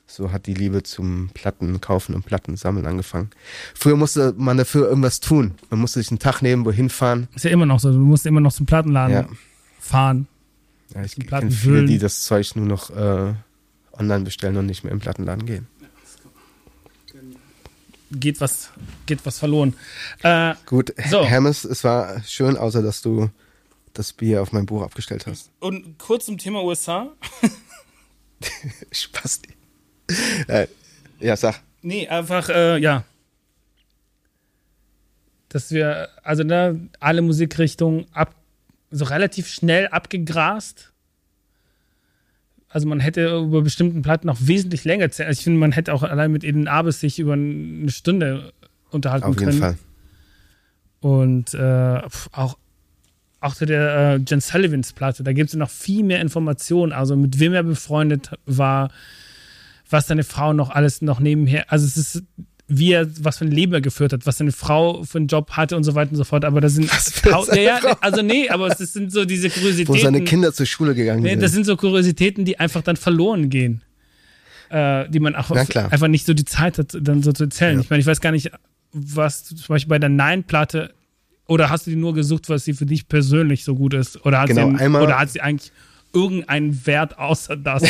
so hat die Liebe zum Plattenkaufen und Plattensammeln angefangen. Früher musste man dafür irgendwas tun. Man musste sich einen Tag nehmen, wohin fahren. Ist ja immer noch so. Du musst immer noch zum Plattenladen ja. fahren. Ja, ich kenne viele, die das Zeug nur noch äh, online bestellen und nicht mehr im Plattenladen gehen. Geht was, geht was verloren. Äh, Gut, so. Hermes, es war schön, außer dass du das Bier auf mein Buch abgestellt hast. Und kurz zum Thema USA. Spaß. Äh, ja, sag. Nee, einfach, äh, ja. Dass wir, also ne, alle Musikrichtungen ab, so relativ schnell abgegrast also man hätte über bestimmten Platten noch wesentlich länger Also ich finde, man hätte auch allein mit Eden Abes sich über eine Stunde unterhalten können. Auf jeden Fall. Und äh, auch, auch zu der äh, Jen Sullivans Platte, da gibt es noch viel mehr Informationen, also mit wem er befreundet war, was seine Frau noch alles noch nebenher, also es ist wie er, was für ein Leben er geführt hat, was seine Frau für einen Job hatte und so weiter und so fort. Aber das sind, ja, also nee, aber es sind so diese Kuriositäten. Wo seine Kinder zur Schule gegangen nee, sind. Das sind so Kuriositäten, die einfach dann verloren gehen. Äh, die man auch einfach nicht so die Zeit hat, dann so zu erzählen. Ja. Ich meine, ich weiß gar nicht, was zum Beispiel bei der Nein-Platte, oder hast du die nur gesucht, was sie für dich persönlich so gut ist? Oder hat, genau, sie, einmal, oder hat sie eigentlich irgendeinen Wert außer das?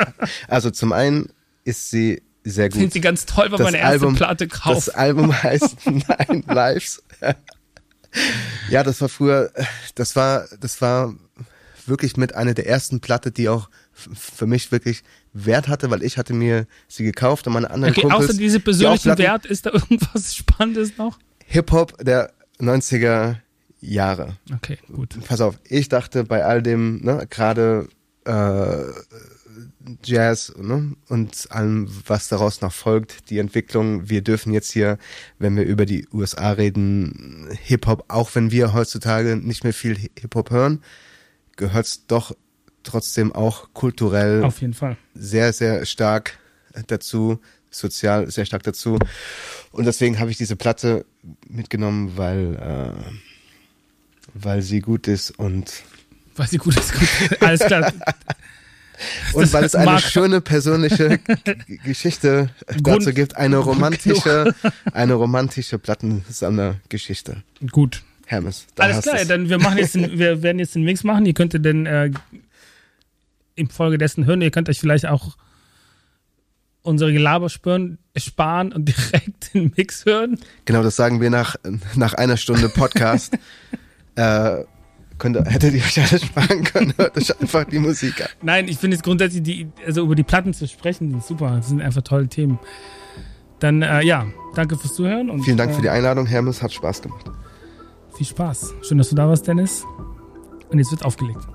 also zum einen ist sie sehr gut. Finde sie ganz toll, wenn man eine erste Album, Platte kauft. Das Album heißt Nine Lives. ja, das war früher, das war, das war wirklich mit einer der ersten Platte, die auch für mich wirklich Wert hatte, weil ich hatte mir sie gekauft und meine anderen okay, Kumpels. Außer diese persönlichen die Wert, ist da irgendwas Spannendes noch? Hip-Hop der 90er Jahre. Okay, gut. Pass auf, ich dachte bei all dem, ne, gerade äh, Jazz ne? und allem, was daraus noch folgt, die Entwicklung. Wir dürfen jetzt hier, wenn wir über die USA reden, Hip-Hop, auch wenn wir heutzutage nicht mehr viel Hip-Hop hören, gehört es doch trotzdem auch kulturell auf jeden Fall sehr, sehr stark dazu, sozial sehr stark dazu. Und deswegen habe ich diese Platte mitgenommen, weil, äh, weil sie gut ist und weil sie gut ist. Gut. Alles klar. Und weil es eine schöne persönliche Geschichte dazu gibt, eine romantische, eine romantische Plattensammlergeschichte. Gut. Hermes. Alles klar, dann wir machen jetzt den, wir werden jetzt den Mix machen. Ihr könnt den äh, im Folge dessen hören. Ihr könnt euch vielleicht auch unsere Gelaber spüren, sparen und direkt den Mix hören. Genau, das sagen wir nach, nach einer Stunde Podcast. äh, könnte, hättet ihr euch alles sparen können, hört euch einfach die Musik an. Nein, ich finde es grundsätzlich, die, also über die Platten zu sprechen, super. Das sind einfach tolle Themen. Dann, äh, ja, danke fürs Zuhören. Und, Vielen Dank äh, für die Einladung, Hermes. Hat Spaß gemacht. Viel Spaß. Schön, dass du da warst, Dennis. Und jetzt wird aufgelegt.